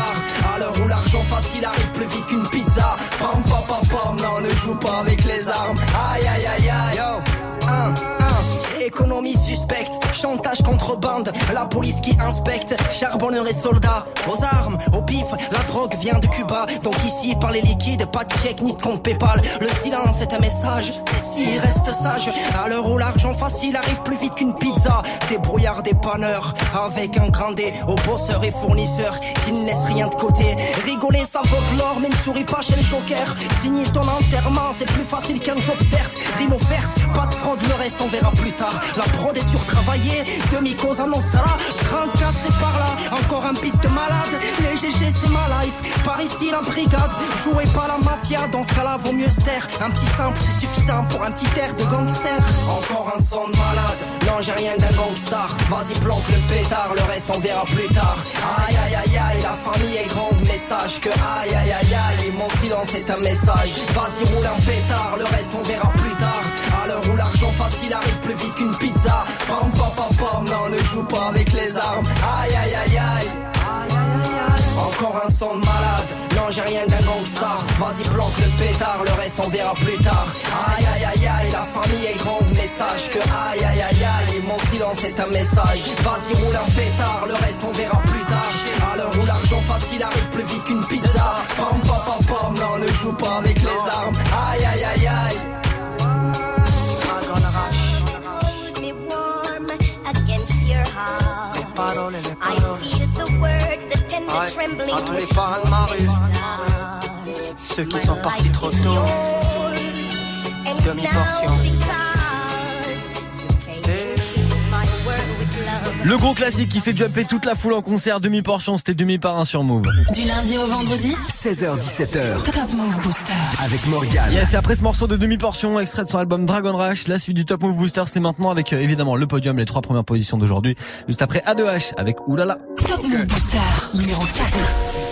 Où l'argent facile arrive plus vite qu'une pizza. Pam, pam, pam, pam. Non, ne joue pas avec les armes. Aïe, aïe, aïe, aïe. Yo. Un, un. Économie suspecte, chantage contre bande, la police qui inspecte, charbonneur et soldats, aux armes, au pif, la drogue vient de Cuba, donc ici par les liquides, pas de chèque ni de compte Paypal, le silence est un message, s'il reste sage, à l'heure où l'argent facile arrive plus vite qu'une pizza, des brouillards, des panneurs, avec un grand D, aux bosseurs et fournisseurs, qui ne laissent rien de côté, rigoler ça vaut l'or, mais ne souris pas chez le joker, signer ton enterrement, c'est plus facile qu'un job certes, rime offerte, pas de fraude, le reste on verra plus tard. La prod est surtravaillée, demi-cause en Nostra 34 c'est par là, encore un beat de malade Les GG c'est ma life, par ici la brigade Jouez pas la mafia, dans ce cas-là vaut mieux se taire. Un petit simple c'est suffisant pour un petit air de gangster. Encore un son de malade, non j'ai rien d'un gangstar Vas-y planque le pétard, le reste on verra plus tard. Aïe aïe aïe aïe, la famille est grande mais sache que aïe aïe aïe aïe. Mon silence est un message, vas-y roule un pétard, le reste on verra plus tard Où l'argent facile arrive plus vite qu'une pizza. Pam pam pam pam, non ne joue pas avec les armes. Aïe aïe aïe aïe. Encore un son de malade, non j'ai rien d'un gangstar Vas-y planque le pétard, le reste on verra plus tard. Aïe aïe aïe aïe, la famille est grande mais sache que aïe aïe aïe aïe Mon silence est un message, vas-y roule un pétard, le reste on verra plus tard. À l'heure où l'argent facile arrive plus vite qu'une pizza. Pam pam pam pam, non ne joue pas avec les armes à tous les parents de ma rue, ceux qui sont partis trop tôt, demi-portion. Le gros classique qui fait jumper toute la foule en concert, demi-portion, c'était demi par un sur Move. Du lundi au vendredi 16h17h. Top Move Booster. Avec Morgan. Yes, et après ce morceau de demi-portion, extrait de son album Dragon Rush, la suite du Top Move Booster, c'est maintenant avec euh, évidemment le podium, les trois premières positions d'aujourd'hui. Juste après A2H avec Oulala. Top Move Booster, numéro 4.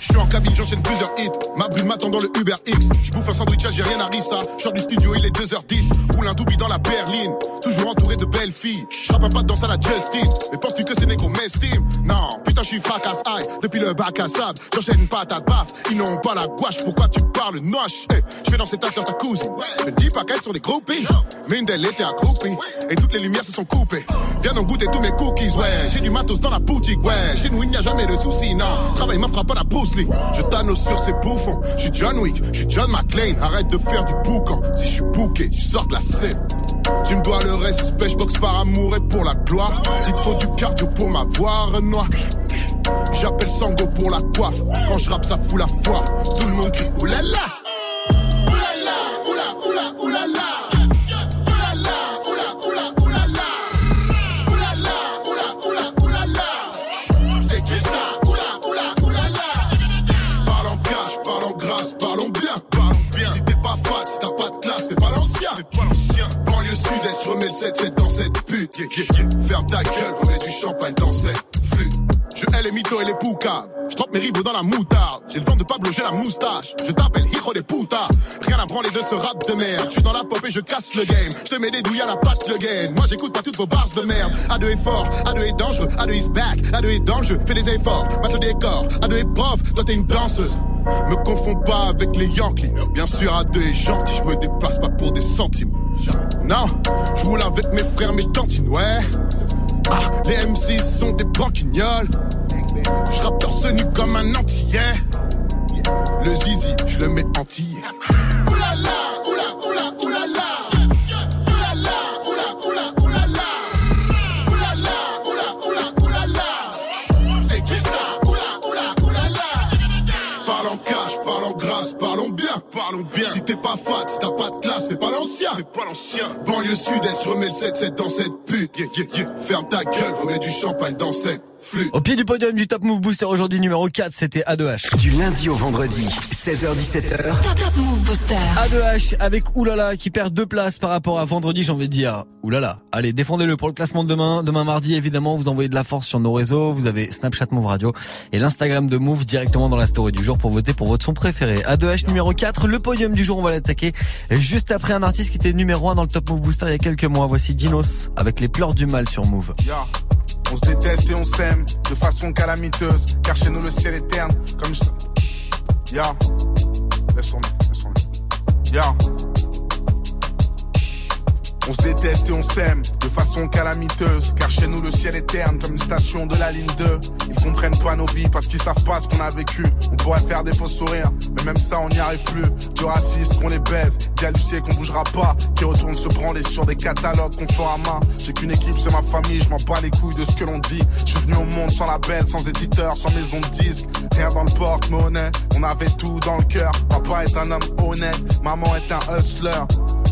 Je suis en cabine, j'enchaîne plusieurs hits. Ma bride m'attend dans le Uber X. Je bouffe un sandwich, j'ai rien à rissa. Short du studio, il est 2h10. Roule un doubi dans la berline. Toujours entouré de belles filles. Je un pas de danse à la Justine. Mais penses-tu que ces négros m'estiment Non, putain, je suis fracasse aïe. Depuis le bac à sable, j'enchaîne patate baf. Ils n'ont pas la gouache, pourquoi tu parles noche? Hey, Je fais danser ta soeur, ta cousine. Ne dis pas qu'elles sont des groupies. Mais une d'elles était accroupie. Et toutes les lumières se sont coupées. Viens donc goûter tous mes cookies, ouais. J'ai du matos dans la boutique, ouais. Chez nous, il n'y a jamais de soucis, non. Travail ma frappe Je t'annonce sur ces bouffons. Je suis John Wick, je suis John McClane. Arrête de faire du boucan. Si je suis bouqué, tu sors de la scène. Tu me dois le respect, je boxe par amour et pour la gloire. Il te faut du cardio pour m'avoir noir. J'appelle Sango pour la coiffe. Quand je rappe, ça fout la foi. Tout le monde crie. Oulala, Ferme ta gueule, remets du champagne dans cette flûte. Je hais les mythos et les poucas. Je trempe mes rivaux dans la moutarde. J'ai le vent de Pablo, j'ai la moustache. Je t'appelle hijo des putas. Rien à branler de ce rap de merde. Je suis dans la pop et je casse le game. Je te mets des douilles à la patte le game. Moi j'écoute pas toutes vos bars de merde. A2 est fort, A2 est dangereux, A2 is back, A2 est dangereux. Fais des efforts, mate le décor. A2 est prof, toi t'es une danseuse. Me confonds pas avec les Yankees. Bien sûr, A2 est gentil, je me déplace pas pour des centimes. Non, je roule avec mes frères, mes cantines, ouais. Ah, les MC sont des banquignoles. Je rappe torse nu comme un antillais. Le zizi, je le mets antillais. Oulala, oula, oula, oulala. Oulala, oula, oula, oulala. Oulala, oula, oula, oulala. C'est qui ça? Oula, oula, oulala. Parle en cash, parle en grâce, parlons bien. Parlons bien. Si t'es pas fat, t'as fais pas l'ancien. Fais pas l'ancien. Banlieue sud-est, remets le 7-7 dans cette pute. Ferme ta gueule, remets du champagne dans cette. Au pied du podium du Top Move Booster aujourd'hui numéro 4, c'était A2H. Du lundi au vendredi, 16h17h. Top, top Move Booster. A2H avec Oulala qui perd deux places par rapport à vendredi, j'ai envie de dire. Oulala. Allez, défendez-le pour le classement de demain. Demain mardi, évidemment, vous envoyez de la force sur nos réseaux. Vous avez Snapchat Move Radio et l'Instagram de Move directement dans la story du jour pour voter pour votre son préféré. A2H numéro 4, le podium du jour, on va l'attaquer juste après un artiste qui était numéro 1 dans le Top Move Booster il y a quelques mois. Voici Dinos avec les pleurs du mal sur Move. On se déteste et on s'aime de façon calamiteuse, car chez nous le ciel est terne, comme je. Ya. Laisse tomber, laisse tomber. Ya. On se déteste et on s'aime de façon calamiteuse, car chez nous le ciel est terne comme une station de la ligne 2. Ils comprennent pas nos vies parce qu'ils savent pas ce qu'on a vécu. On pourrait faire des faux sourires, mais même ça on n'y arrive plus. Du raciste qu'on les baise, d'hallucier qu'on bougera pas, qui retourne se branler sur des catalogues qu'on fera à main. J'ai qu'une équipe, c'est ma famille, je m'en bats les couilles de ce que l'on dit. Je suis venu au monde sans label, sans éditeur, sans maison de disque, rien dans le porte-monnaie. On avait tout dans le cœur. Papa est un homme honnête, maman est un hustler.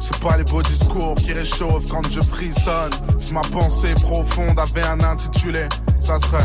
C'est pas les beaux discours qui réchauffent quand je frissonne. Si ma pensée profonde avait un intitulé, ça serait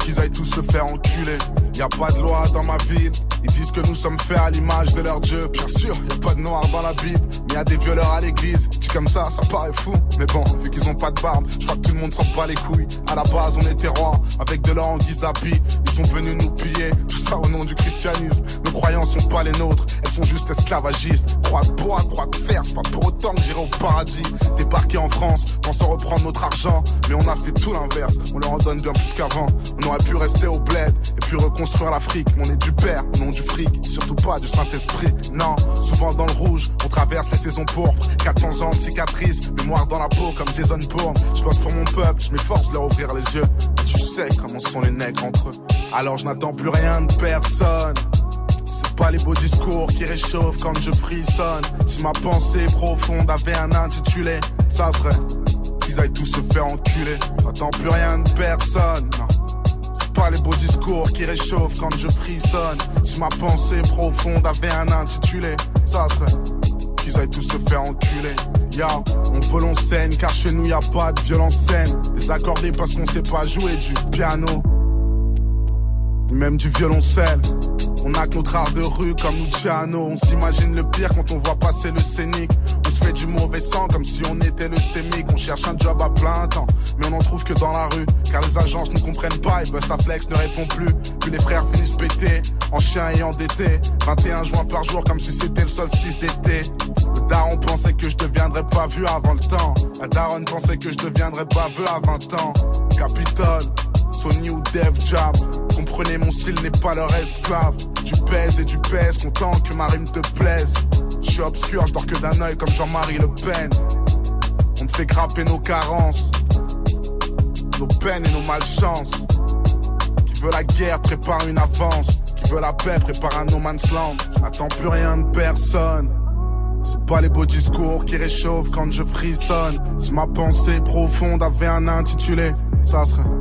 qu'ils aillent tous se faire enculer. Y a pas de loi dans ma ville. Ils disent que nous sommes faits à l'image de leur Dieu. Bien sûr, y a pas de noir dans la Bible, mais y a des violeurs à l'église. Dit comme ça, ça paraît fou. Mais bon, vu qu'ils ont pas de barbe, je crois que tout le monde s'en bat les couilles. À la base, on était rois, avec de l'or en guise d'habit. Ils sont venus nous piller, tout ça au nom du christianisme. Nos croyances sont pas les nôtres, elles sont juste esclavagistes. Croix de bois, croix de fer, c'est pas pour autant que j'irai au paradis. Débarquer en France, pensant reprendre notre argent. Mais on a fait tout l'inverse, on leur en donne bien plus qu'avant. On aurait pu rester au bled et puis reconstruire l'Afrique. Mais on est du père, au nom du fric, surtout pas du Saint-Esprit. Non, souvent dans le rouge, on traverse les pourpres. 400 ans de cicatrices, mémoire dans la peau comme Jason Bourne. Je bosse pour mon peuple, je m'efforce de leur ouvrir les yeux. Tu sais comment sont les nègres entre eux. Alors je n'attends plus rien de personne. C'est pas les beaux discours qui réchauffent quand je frissonne. Si ma pensée profonde avait un intitulé, ça serait qu'ils aillent tous se faire enculer. J'attends plus rien de personne. C'est pas les beaux discours qui réchauffent quand je frissonne. Si ma pensée profonde avait un intitulé, ça serait qu'ils aillent tous se faire enculer. Ya, on on scène car chez nous y a pas de violence. Désaccordé parce qu'on sait pas jouer du piano, même du violoncelle. On a que notre art de rue comme Luciano. On s'imagine le pire quand on voit passer le scénic. On se fait du mauvais sang comme si on était le sémic. On cherche un job à plein temps, mais on n'en trouve que dans la rue. Car les agences ne comprennent pas et Bustaflex ne répond plus. Puis les frères finissent pétés, en chien et endettés. 21 juin par jour comme si c'était le solstice d'été. Le daron pensait que je deviendrais pas vu avant le temps. La pensait que je deviendrais baveux à 20 ans. Capitole, Sony ou Def Jam. Comprenez, mon style n'est pas leur esclave. Tu pèses et tu pèses, content que ma rime te plaise. Je suis obscur, je dors que d'un œil comme Jean-Marie Le Pen. On te fait grapper nos carences, nos peines et nos malchances. Qui veut la guerre prépare une avance. Qui veut la paix prépare un no man's land. Je n'attends plus rien de personne. C'est pas les beaux discours qui réchauffent quand je frissonne. Si ma pensée profonde avait un intitulé, ça serait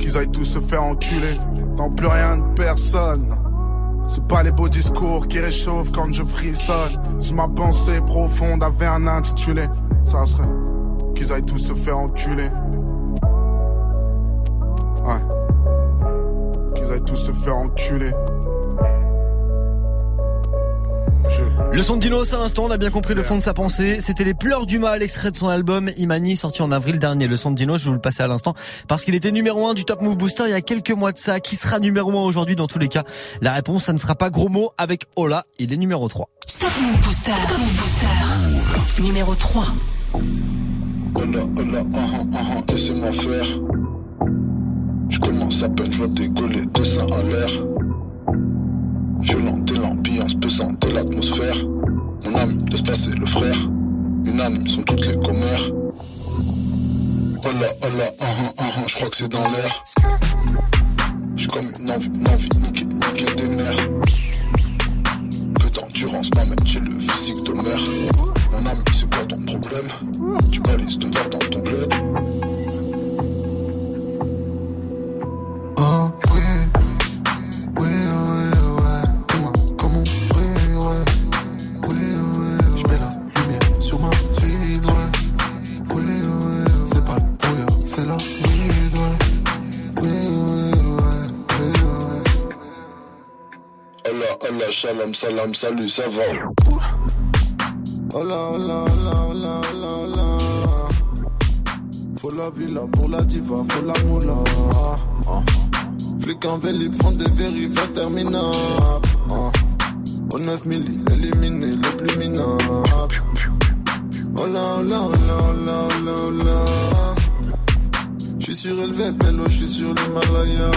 qu'ils aillent tous se faire enculer. Dans plus rien de personne. C'est pas les beaux discours qui réchauffent quand je frissonne. Si ma pensée profonde avait un intitulé, ça serait qu'ils aillent tous se faire enculer. Ouais. Qu'ils aillent tous se faire enculer. Le son de Dinos à l'instant, on a bien compris le fond de sa pensée. C'était les pleurs du mal, extrait de son album Imani, sorti en avril dernier. Le son de Dinos, je vous le passer à l'instant, parce qu'il était numéro 1 du Top Move Booster il y a quelques mois de ça. Qui sera numéro 1 aujourd'hui dans tous les cas? La réponse, ça ne sera pas gros mot avec Ola, il est numéro 3. Stop Move Booster. Stop Move Booster. Numéro 3. Hola, hola, ah ah ah ah, laissez-moi faire. Je commence à peine, je vois décoller deux seins à l'air. Violente et l'ambiance pesante et l'atmosphère. Mon âme laisse passer le frère. Unanimes sont toutes les commères. Hola, hola, ah ah ah ah, je crois que c'est dans l'air. J'suis comme une envie, une envie, niquer, niquer des mères. Peu d'endurance m'amène chez le physique de mère. Mon âme, c'est quoi ton problème? Tu balises de voir dans ton bled. Shalom, salam, salut, ça va Hola, hola, hola, hola, hola, hola. Faut la villa pour la diva, faut la moula. Ah. Flic en vélib font des vérifs interminables. Ah. Au 9 milli, éliminé le plus minable. Hola, hola, hola, hola, hola, hola. J'suis surélevé, vélo, j'suis sur l'Himalaya.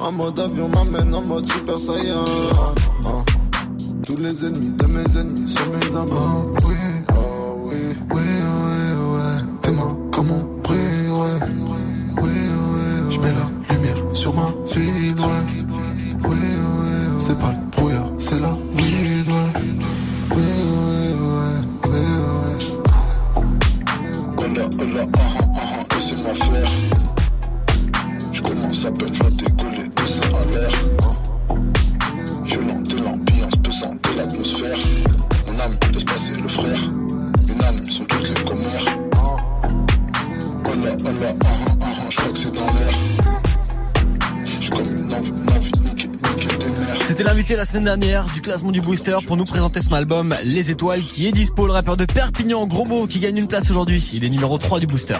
En mode avion m'amène en mode super saiyan. Ah. Tous les ennemis de mes ennemis sont mes amants. oui, oh oui, oui, ouais, ouais. Dis-moi comment brille, ouais. Oui, ouais, je mets la lumière sur ma ville, ouais. Oui, ouais, c'est pas C'était l'invité la semaine dernière du classement du Booster pour nous présenter son album Les Étoiles qui est dispo, le rappeur de Perpignan, gros mot, qui gagne une place aujourd'hui. Il est numéro 3 du Booster.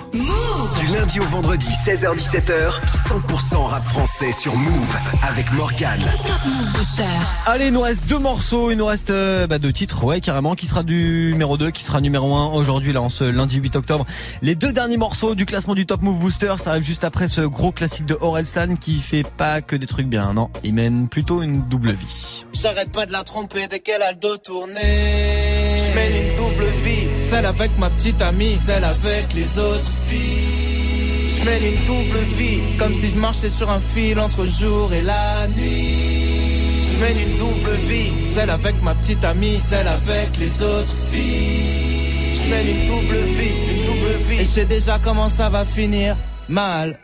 Du lundi au vendredi, 16h-17h, 100% rap français sur Move avec Morgane. Top Move Booster. Allez, il nous reste deux morceaux, il nous reste euh, bah, deux titres, ouais carrément, qui sera du numéro 2, qui sera numéro 1 aujourd'hui, là en ce lundi 8 octobre. Les deux derniers morceaux du classement du Top Move Booster, ça arrive juste après ce gros classique de Orelsan qui fait pas que des trucs bien, non, il mène plutôt une double vie. J'arrête pas de la tromper dès qu'elle a le dos tourné. Je mène une double vie, celle avec ma petite amie, celle avec les autres filles. Je mène une double vie, comme si je marchais sur un fil entre jour et la nuit. Je mène une double vie, celle avec ma petite amie, celle avec les autres filles. Je mène une double vie, une double vie. Et je sais déjà comment ça va finir, mal.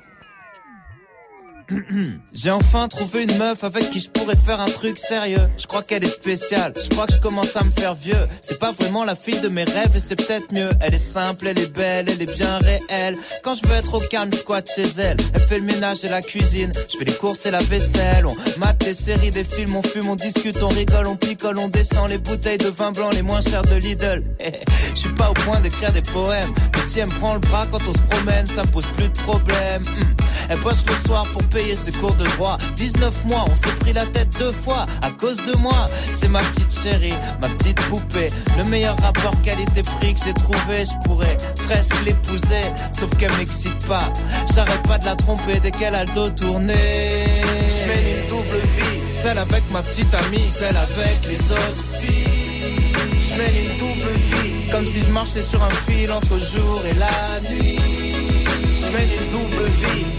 J'ai enfin trouvé une meuf avec qui je pourrais faire un truc sérieux. Je crois qu'elle est spéciale. Je crois que je commence à me faire vieux. C'est pas vraiment la fille de mes rêves et c'est peut-être mieux. Elle est simple, elle est belle, elle est bien réelle. Quand je veux être au calme, je squatte chez elle. Elle fait le ménage et la cuisine. Je fais les courses et la vaisselle. On mate les séries, des films, on fume, on discute, on rigole, on picole, on descend les bouteilles de vin blanc les moins chères de Lidl. Je suis pas au point d'écrire des poèmes. Mais si elle me prend le bras quand on se promène, ça me pose plus de problème. Hmm. Elle bosse le soir pour payer ses cours de droit. 19 mois, on s'est pris la tête deux fois à cause de moi. C'est ma petite chérie, ma petite poupée. Le meilleur rapport qualité-prix que j'ai trouvé. Je pourrais presque l'épouser, sauf qu'elle m'excite pas. J'arrête pas de la tromper dès qu'elle a le dos tourné. Je mène une double vie, celle avec ma petite amie, celle avec les autres filles. Je mène une double vie, comme si je marchais sur un fil entre jour et la nuit.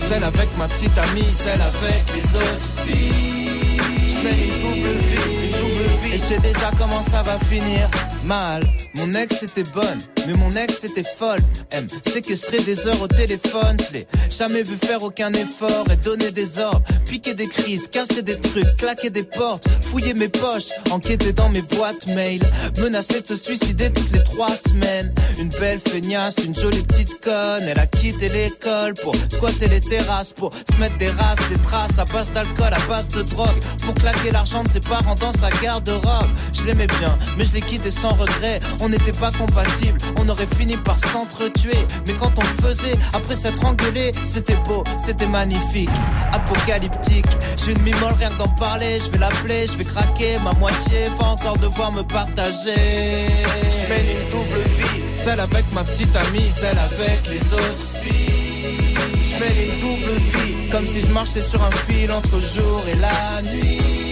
Celle avec ma petite amie, celle avec les autres filles. Je mène une double vie, une double vie. Et je sais déjà comment ça va finir. Mal. Mon ex était bonne, mais mon ex était folle. Elle séquestrer des heures au téléphone. Je l'ai jamais vu faire aucun effort et donner des ordres. Piquer des crises, casser des trucs, claquer des portes, fouiller mes poches, enquêter dans mes boîtes mail. Menacer de se suicider toutes les trois semaines. Une belle feignasse, une jolie petite conne. Elle a quitté l'école pour squatter les terrasses, pour se mettre des races, des traces à base d'alcool, à base de drogue. Pour claquer l'argent de ses parents dans sa garde-robe. Je l'aimais bien, mais je l'ai quitté sans regret. On n'était pas compatibles, on aurait fini par s'entretuer. Mais quand on faisait, après s'être engueulé, c'était beau, c'était magnifique. Apocalyptique, j'ai une mimole rien que d'en parler. Je vais l'appeler, je vais craquer, ma moitié va encore devoir me partager. Je mène une double vie, celle avec ma petite amie, celle avec les autres filles. Je mène une double vie, comme si je marchais sur un fil entre jour et la nuit.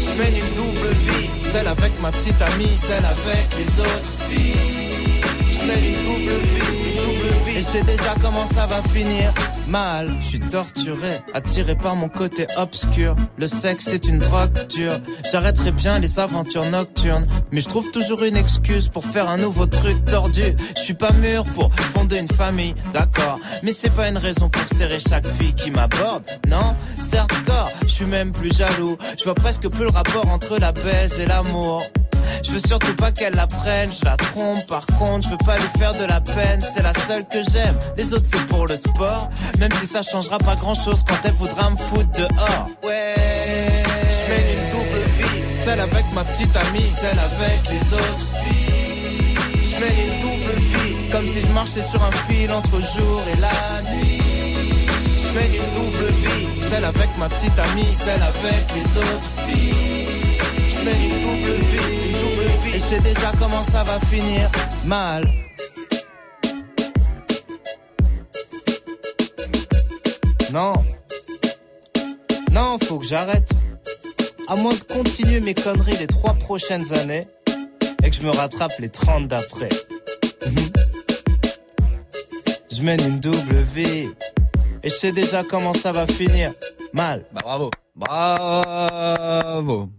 Je mène une double vie, celle avec ma petite amie, celle avec les autres filles. Je mène une double vie, une double vie. Et je sais déjà comment ça va finir. Mal, je suis torturé, attiré par mon côté obscur. Le sexe est une drogue dure. J'arrêterai bien les aventures nocturnes, mais je trouve toujours une excuse pour faire un nouveau truc tordu. Je suis pas mûr pour fonder une famille, d'accord, mais c'est pas une raison pour serrer chaque fille qui m'aborde. Non, certes corps, je suis même plus jaloux. Je vois presque plus le rapport entre la baise et l'amour. Je veux surtout pas qu'elle la prenne, je la trompe. Par contre, je veux pas lui faire de la peine. C'est la seule que j'aime. Les autres, c'est pour le sport. Même si ça changera pas grand chose quand elle voudra me foutre dehors. Ouais, je mène une double vie. Celle avec ma petite amie, celle avec les autres filles. Je mène une double vie. Comme si je marchais sur un fil entre jour et la nuit. Je mène une double vie. Celle avec ma petite amie, celle avec les autres filles. Une double vie, une double vie. Et je sais déjà comment ça va finir. Mal. Non. Non, faut que j'arrête. À moins de continuer mes conneries les trois prochaines années et que je me rattrape les 30 d'après. Mhm. Je mène une double vie et je sais déjà comment ça va finir. Mal. Bah bravo. Bravo.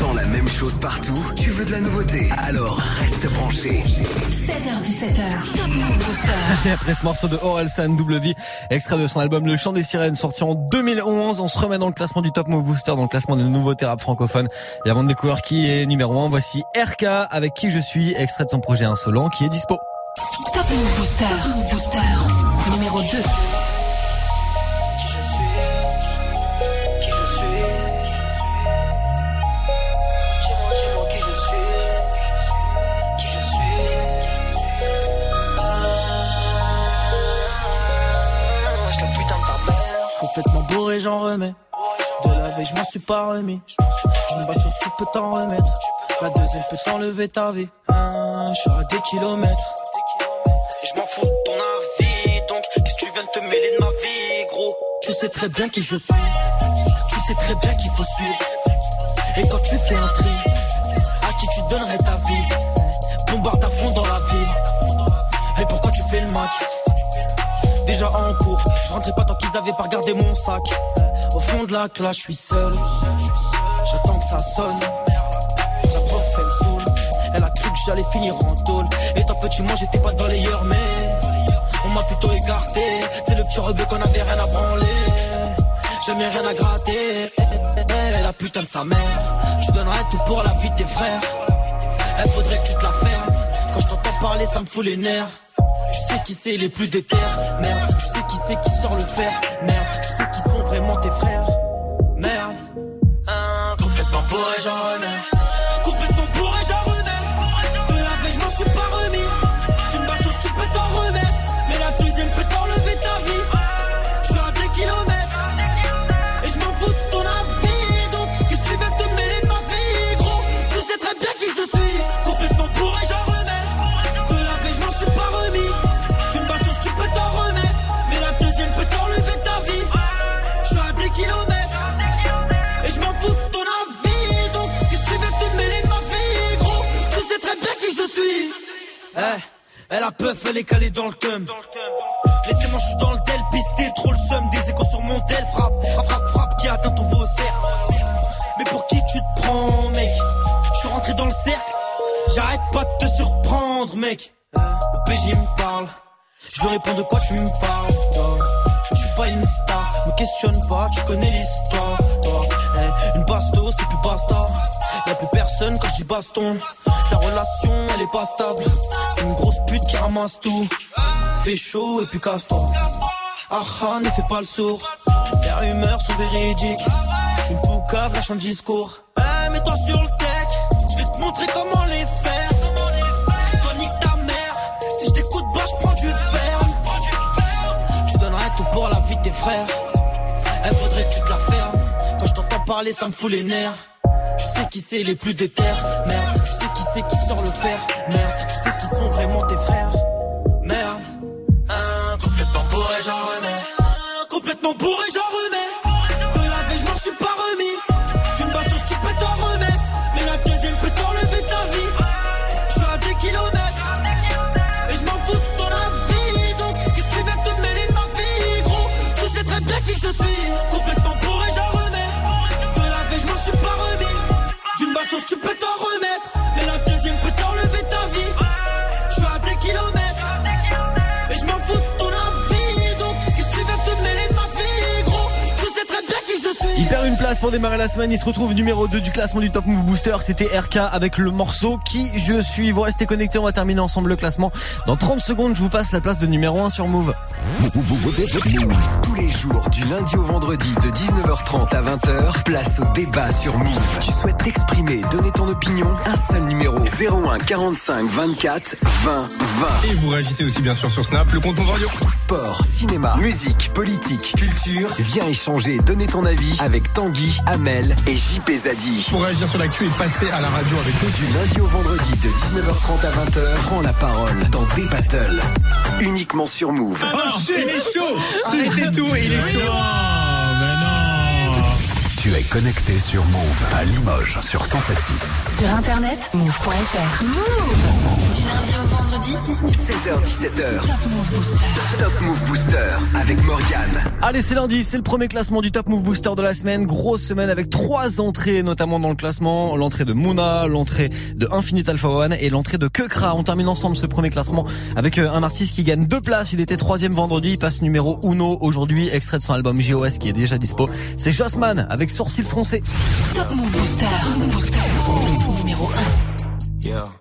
La même chose partout Tu veux de la nouveauté? Alors reste branché. 16h17h. Top Move Booster. Et après ce morceau de Orelsan W, extrait de son album Le Chant des Sirènes, sorti en 2011, on se remet dans le classement du Top Move Booster, dans le classement des nouveautés rap francophones. Et avant de découvrir qui est numéro 1, voici RK avec qui je suis, extrait de son projet Insolent qui est dispo. Top Move Booster. Top Move Booster. J'en remets. De la veille, je m'en suis pas remis. Une basse au soupe peut t'en remettre. La deuxième peut t'enlever ta vie. Hein, je suis à des kilomètres. Et je m'en fous de ton avis Donc, qu'est-ce que tu viens de te mêler de ma vie, gros? Tu sais très bien qui je suis. Tu sais très bien qu'il faut suivre. Et quand tu fais un tri, à qui tu donnerais ta vie? Bombarde à fond dans la ville. Et pourquoi tu fais le Mac? Déjà en cours, je rentrais pas tant qu'ils avaient pas regardé mon sac. Au fond de la classe, je suis seul. J'attends que ça sonne. La prof, elle me saoule. Elle a cru que j'allais finir en tôle. Étant petit, moi j'étais pas dans les yeux, mais on m'a plutôt écarté. C'est le petit rebeu qu'on avait rien à branler. Jamais rien à gratter. Eh, La putain de sa mère. Tu donnerais tout pour la vie de tes frères. Elle faudrait que tu te la fermes. Quand je t'entends parler, ça me fout les nerfs. Tu sais qui c'est les plus déter. Merde, tu sais qui c'est qui sort le fer. Merde, tu sais qui sont vraiment tes frères. Merde. Hein, complètement bourré, j'en remets. Peuf, elle est calée dans le cum. Laissez-moi, je suis dans le tel, pisté, trop le seum. Des échos sur mon tel, frappe, frappe, frappe, frappe, qui atteint ton vaussaire. Mais pour qui tu te prends, mec? Pas te surprendre, mec. Le PJ me parle. Je lui réponds de quoi tu me parles, toi? Je suis pas une star, me questionne pas, tu connais l'histoire, toi. Eh, une basto, c'est plus basta. Y'a plus personne quand je dis baston. Ta relation, elle est pas stable. Ramasse tout. Pécho et puis casse-toi. Ah ah, ne fais pas le sourd. Les rumeurs sont véridiques. Une poucave lâche un discours. Eh, mets-toi sur le tech. Je vais te montrer comment les faire. Toi, nique ta mère. Si je t'écoute, bah, je prends du ferme. Tu donnerais tout pour la vie de tes frères. Elle faudrait que tu te la fermes. Quand je t'entends parler, ça me fout les nerfs. Tu sais qui c'est les plus déter, merde. Tu sais qui c'est qui sort le fer, merde. Tu sais qui sont vraiment tes frères, Complètement bourré, j'en remets. Place pour démarrer la semaine. Il se retrouve numéro 2 du classement du Top Move Booster. C'était RK avec le morceau Qui je suis. Vous restez connectés. On va terminer ensemble le classement. Dans 30 secondes, je vous passe la place de numéro 1 sur Move. Tous les jours, du lundi au vendredi, de 19h30 à 20h, place au débat sur Move. Tu souhaites t'exprimer, donner ton opinion? Un seul numéro 01 45 24 20 20. Et vous réagissez aussi bien sûr sur Snap, le compte Move Radio. Sport, cinéma, musique, politique, culture. Viens échanger, donner ton avis avec Tanguy, Amel et JP Zadi. Pour réagir sur l'actu et passer à la radio avec nous. Du lundi au vendredi, de 19h30 à 20h, prends la parole dans des battles. Uniquement sur Move. Oh, il est chaud Arrêtez tout et il est chaud Tu es connecté sur Move à Limoges sur 107.6. Sur internet, move.fr. Move Du lundi au vendredi, 16h17h. Top Move Booster. Top Move Booster avec Morgane. Allez, c'est lundi, c'est le premier classement du Top Move Booster de la semaine. Grosse semaine avec trois entrées, notamment dans le classement. L'entrée de Mouna, l'entrée de Infinite Alpha One et l'entrée de Kekra. On termine ensemble ce premier classement avec euh, un artiste qui gagne deux places. Il était troisième vendredi, il passe numéro uno aujourd'hui. Extrait de son album JOS qui est déjà dispo. C'est Jossman avec Sourcil froncé. Top Move Booster. Move Booster. Numéro 1. Yeah.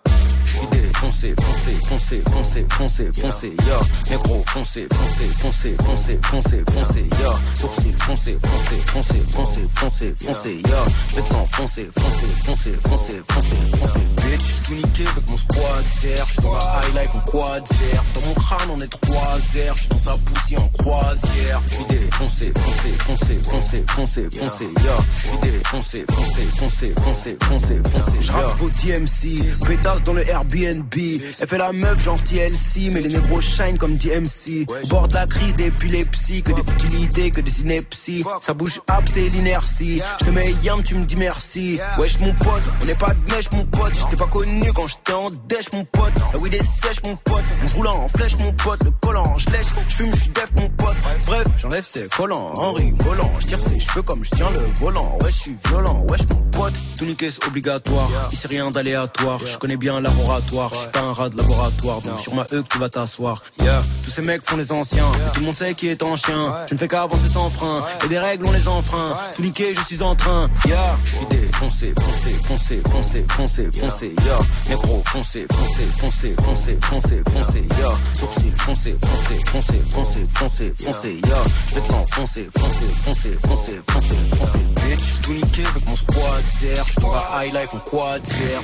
Défoncé, foncé, foncé, foncé, foncé, foncé, yeah. Négro, foncé, foncé, foncé, foncé, foncé, foncé, yeah. Sourcil, foncé, foncé, foncé, foncé, foncé, foncé, yeah. J'vais te l'enfoncer, foncé, foncé, foncé, foncé, foncé, bitch. J'suis niqué avec mon squad zer, j'suis dans la high life en quad zer. Dans mon crâne on est trois airs, j'suis dans sa poussie en croisière. J'suis défoncé, foncé, foncé, foncé, foncé, foncé, yeah. J'suis défoncé, foncé, foncé, foncé, foncé, foncé, J'rappe vos DMC, pétasse dans le Airbnb. Elle fait la meuf genre TLC, mais les négros shine comme DMC. Bord crise d'épilepsie, que des futilités, que des inepties. Ça bouge up, c'est l'inertie. Je te mets yam, tu me dis merci. Wesh mon pote, on n'est pas de mèche mon pote. J'étais pas connu quand j'étais en dèche mon pote. La weed est sèche mon pote. On roule en flèche mon pote. Le collant, je lèche, je fume, je def mon pote. Bref, j'enlève ses collants en rigolant. Je tire ses cheveux comme je tiens le volant. Wesh, je suis violent, wesh mon pote. Tout niquer c'est obligatoire. Ici rien d'aléatoire. Je connais bien laboratoire. Je suis pas un rat de laboratoire. Donc sur ma E que tu vas t'asseoir. Yeah, tous ces mecs font les anciens. Tout le monde sait qui est en chien. Je ne fais qu'avancer sans frein. Et des règles on les enfreint. Tout niquer, je suis en train. Yeah, je suis défoncé, foncé, foncé, foncé, foncé, foncé. Yeah, négro, foncé, foncé, foncé, foncé, foncé, foncé. Yeah, sourcil, foncé, foncé, foncé, foncé, foncé, foncé. Yeah, je vais te l'enfoncer, foncé, foncé, foncé, foncé, foncé, bitch. Tout niqué avec mon squad. Je suis dans la high life en quad.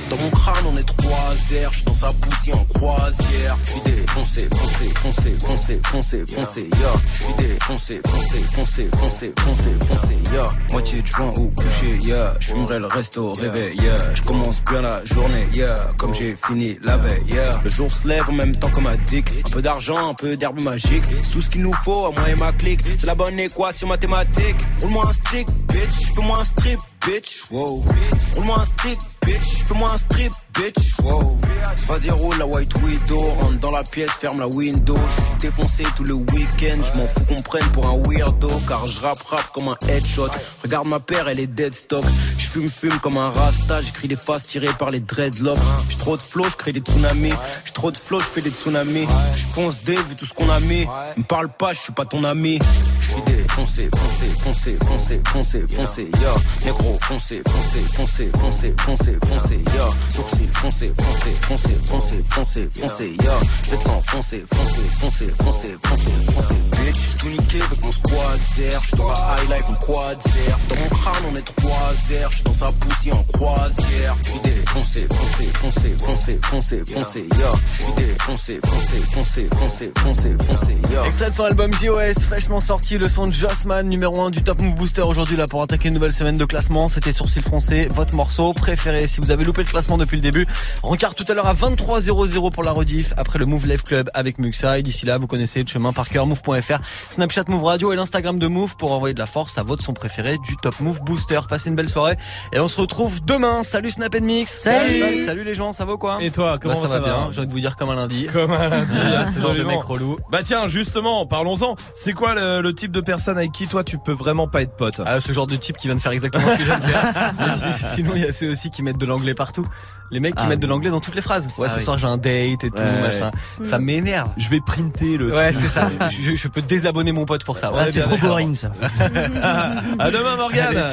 Dans mon crâne on est trois airs. Je suis dans poussie en croisière. Je suis défoncé, foncé, foncé, foncé, foncé, foncé. Yeah, je suis défoncé, foncé, foncé, foncé, foncé, foncé. Yeah, moitié de joint au coucher. Yeah, je le resto réveil. Yeah, je commence bien la journée. Yeah, comme j'ai fini la veille. Yeah, le jour se lève en même temps que ma dick. Un peu d'argent, un peu d'herbe magique. C'est tout ce qu'il nous faut à moi et ma clique. C'est la bonne équation mathématique. Roule-moi un stick, bitch. Fais-moi un strip, bitch. Wow. Roule-moi un stick, bitch. Fais-moi un strip, bitch. Wow. Vas-y, roule la white widow. Rentre dans la pièce, ferme la window. J'suis défoncé tout le week-end. J'm'en fous qu'on prenne pour un weirdo. Car je rap comme un headshot. Regarde ma paire, elle est dead stock. J'fume fume comme un rasta. J'écris des faces tirées par les dreadlocks. J'ai trop de flow, j'crée des tsunamis. J'ai trop de flow, j'fais des tsunamis. J'fonce des vu tout ce qu'on a mis. Me parle pas, j'suis pas ton ami. J'suis défoncé, foncé, foncé, foncé, foncé, foncé, yo. Négro, foncé, foncé, foncé, foncé, foncé, foncé, yo. Sourcil, foncé, foncé, foncé, foncé, foncé, foncé, yo. J'vais te l'enfoncer, foncé, foncé, foncé, foncé, foncé, bitch. J'suis tout niqué avec mon squad zer. J'suis dans la high life en quad zer. Dans mon crâne, on est trois airs. J'suis dans sa poussie en croisière. J'suis défoncé, foncé, foncé, foncé, foncé, foncé, yo. J'suis défoncé, foncé, foncé, foncé, foncé, foncé, yo. Extrait de son album JOS, fraîchement sorti, le son de Jossman, numéro 1 du Top Move Booster aujourd'hui là pour attaquer une nouvelle semaine de classement. C'était Sourcil Foncé, votre morceau préféré. Si vous avez loupé le classement depuis le début, rencard tout à l'heure à 23.00 pour la rediff après le Move Live Club avec Muxa. Et d'ici là, vous connaissez le chemin par cœur, move.fr, Snapchat Move Radio et l'Instagram de Move pour envoyer de la force à votre son préféré du Top Move Booster. Passez une belle soirée et on se retrouve demain. Salut Snap Mix. Salut. salut, salut les gens, ça va ou quoi? Et toi, comment Bah, ça, ça va va? bien J'ai envie de vous dire comme un lundi. Comme un lundi, Ce genre de absolument. mec relou. Bah tiens, justement, parlons-en. C'est quoi le, le type de personne avec qui toi tu peux vraiment pas être pote Ah, ce genre de type qui vient de faire exactement ce que j'aime faire. Mais si- sinon, il y a ceux aussi qui mettent de l'anglais partout. Les mecs qui Ah mettent de l'anglais dans toutes les phrases. Ouais, Ah ce oui. soir j'ai un date et tout, Ouais, machin. ouais. Ça m'énerve. Je vais printer le Ouais, c'est ça. je, je peux désabonner mon pote pour ça. Ouais, Ah, c'est trop boring ça. à demain Morgane. Allez,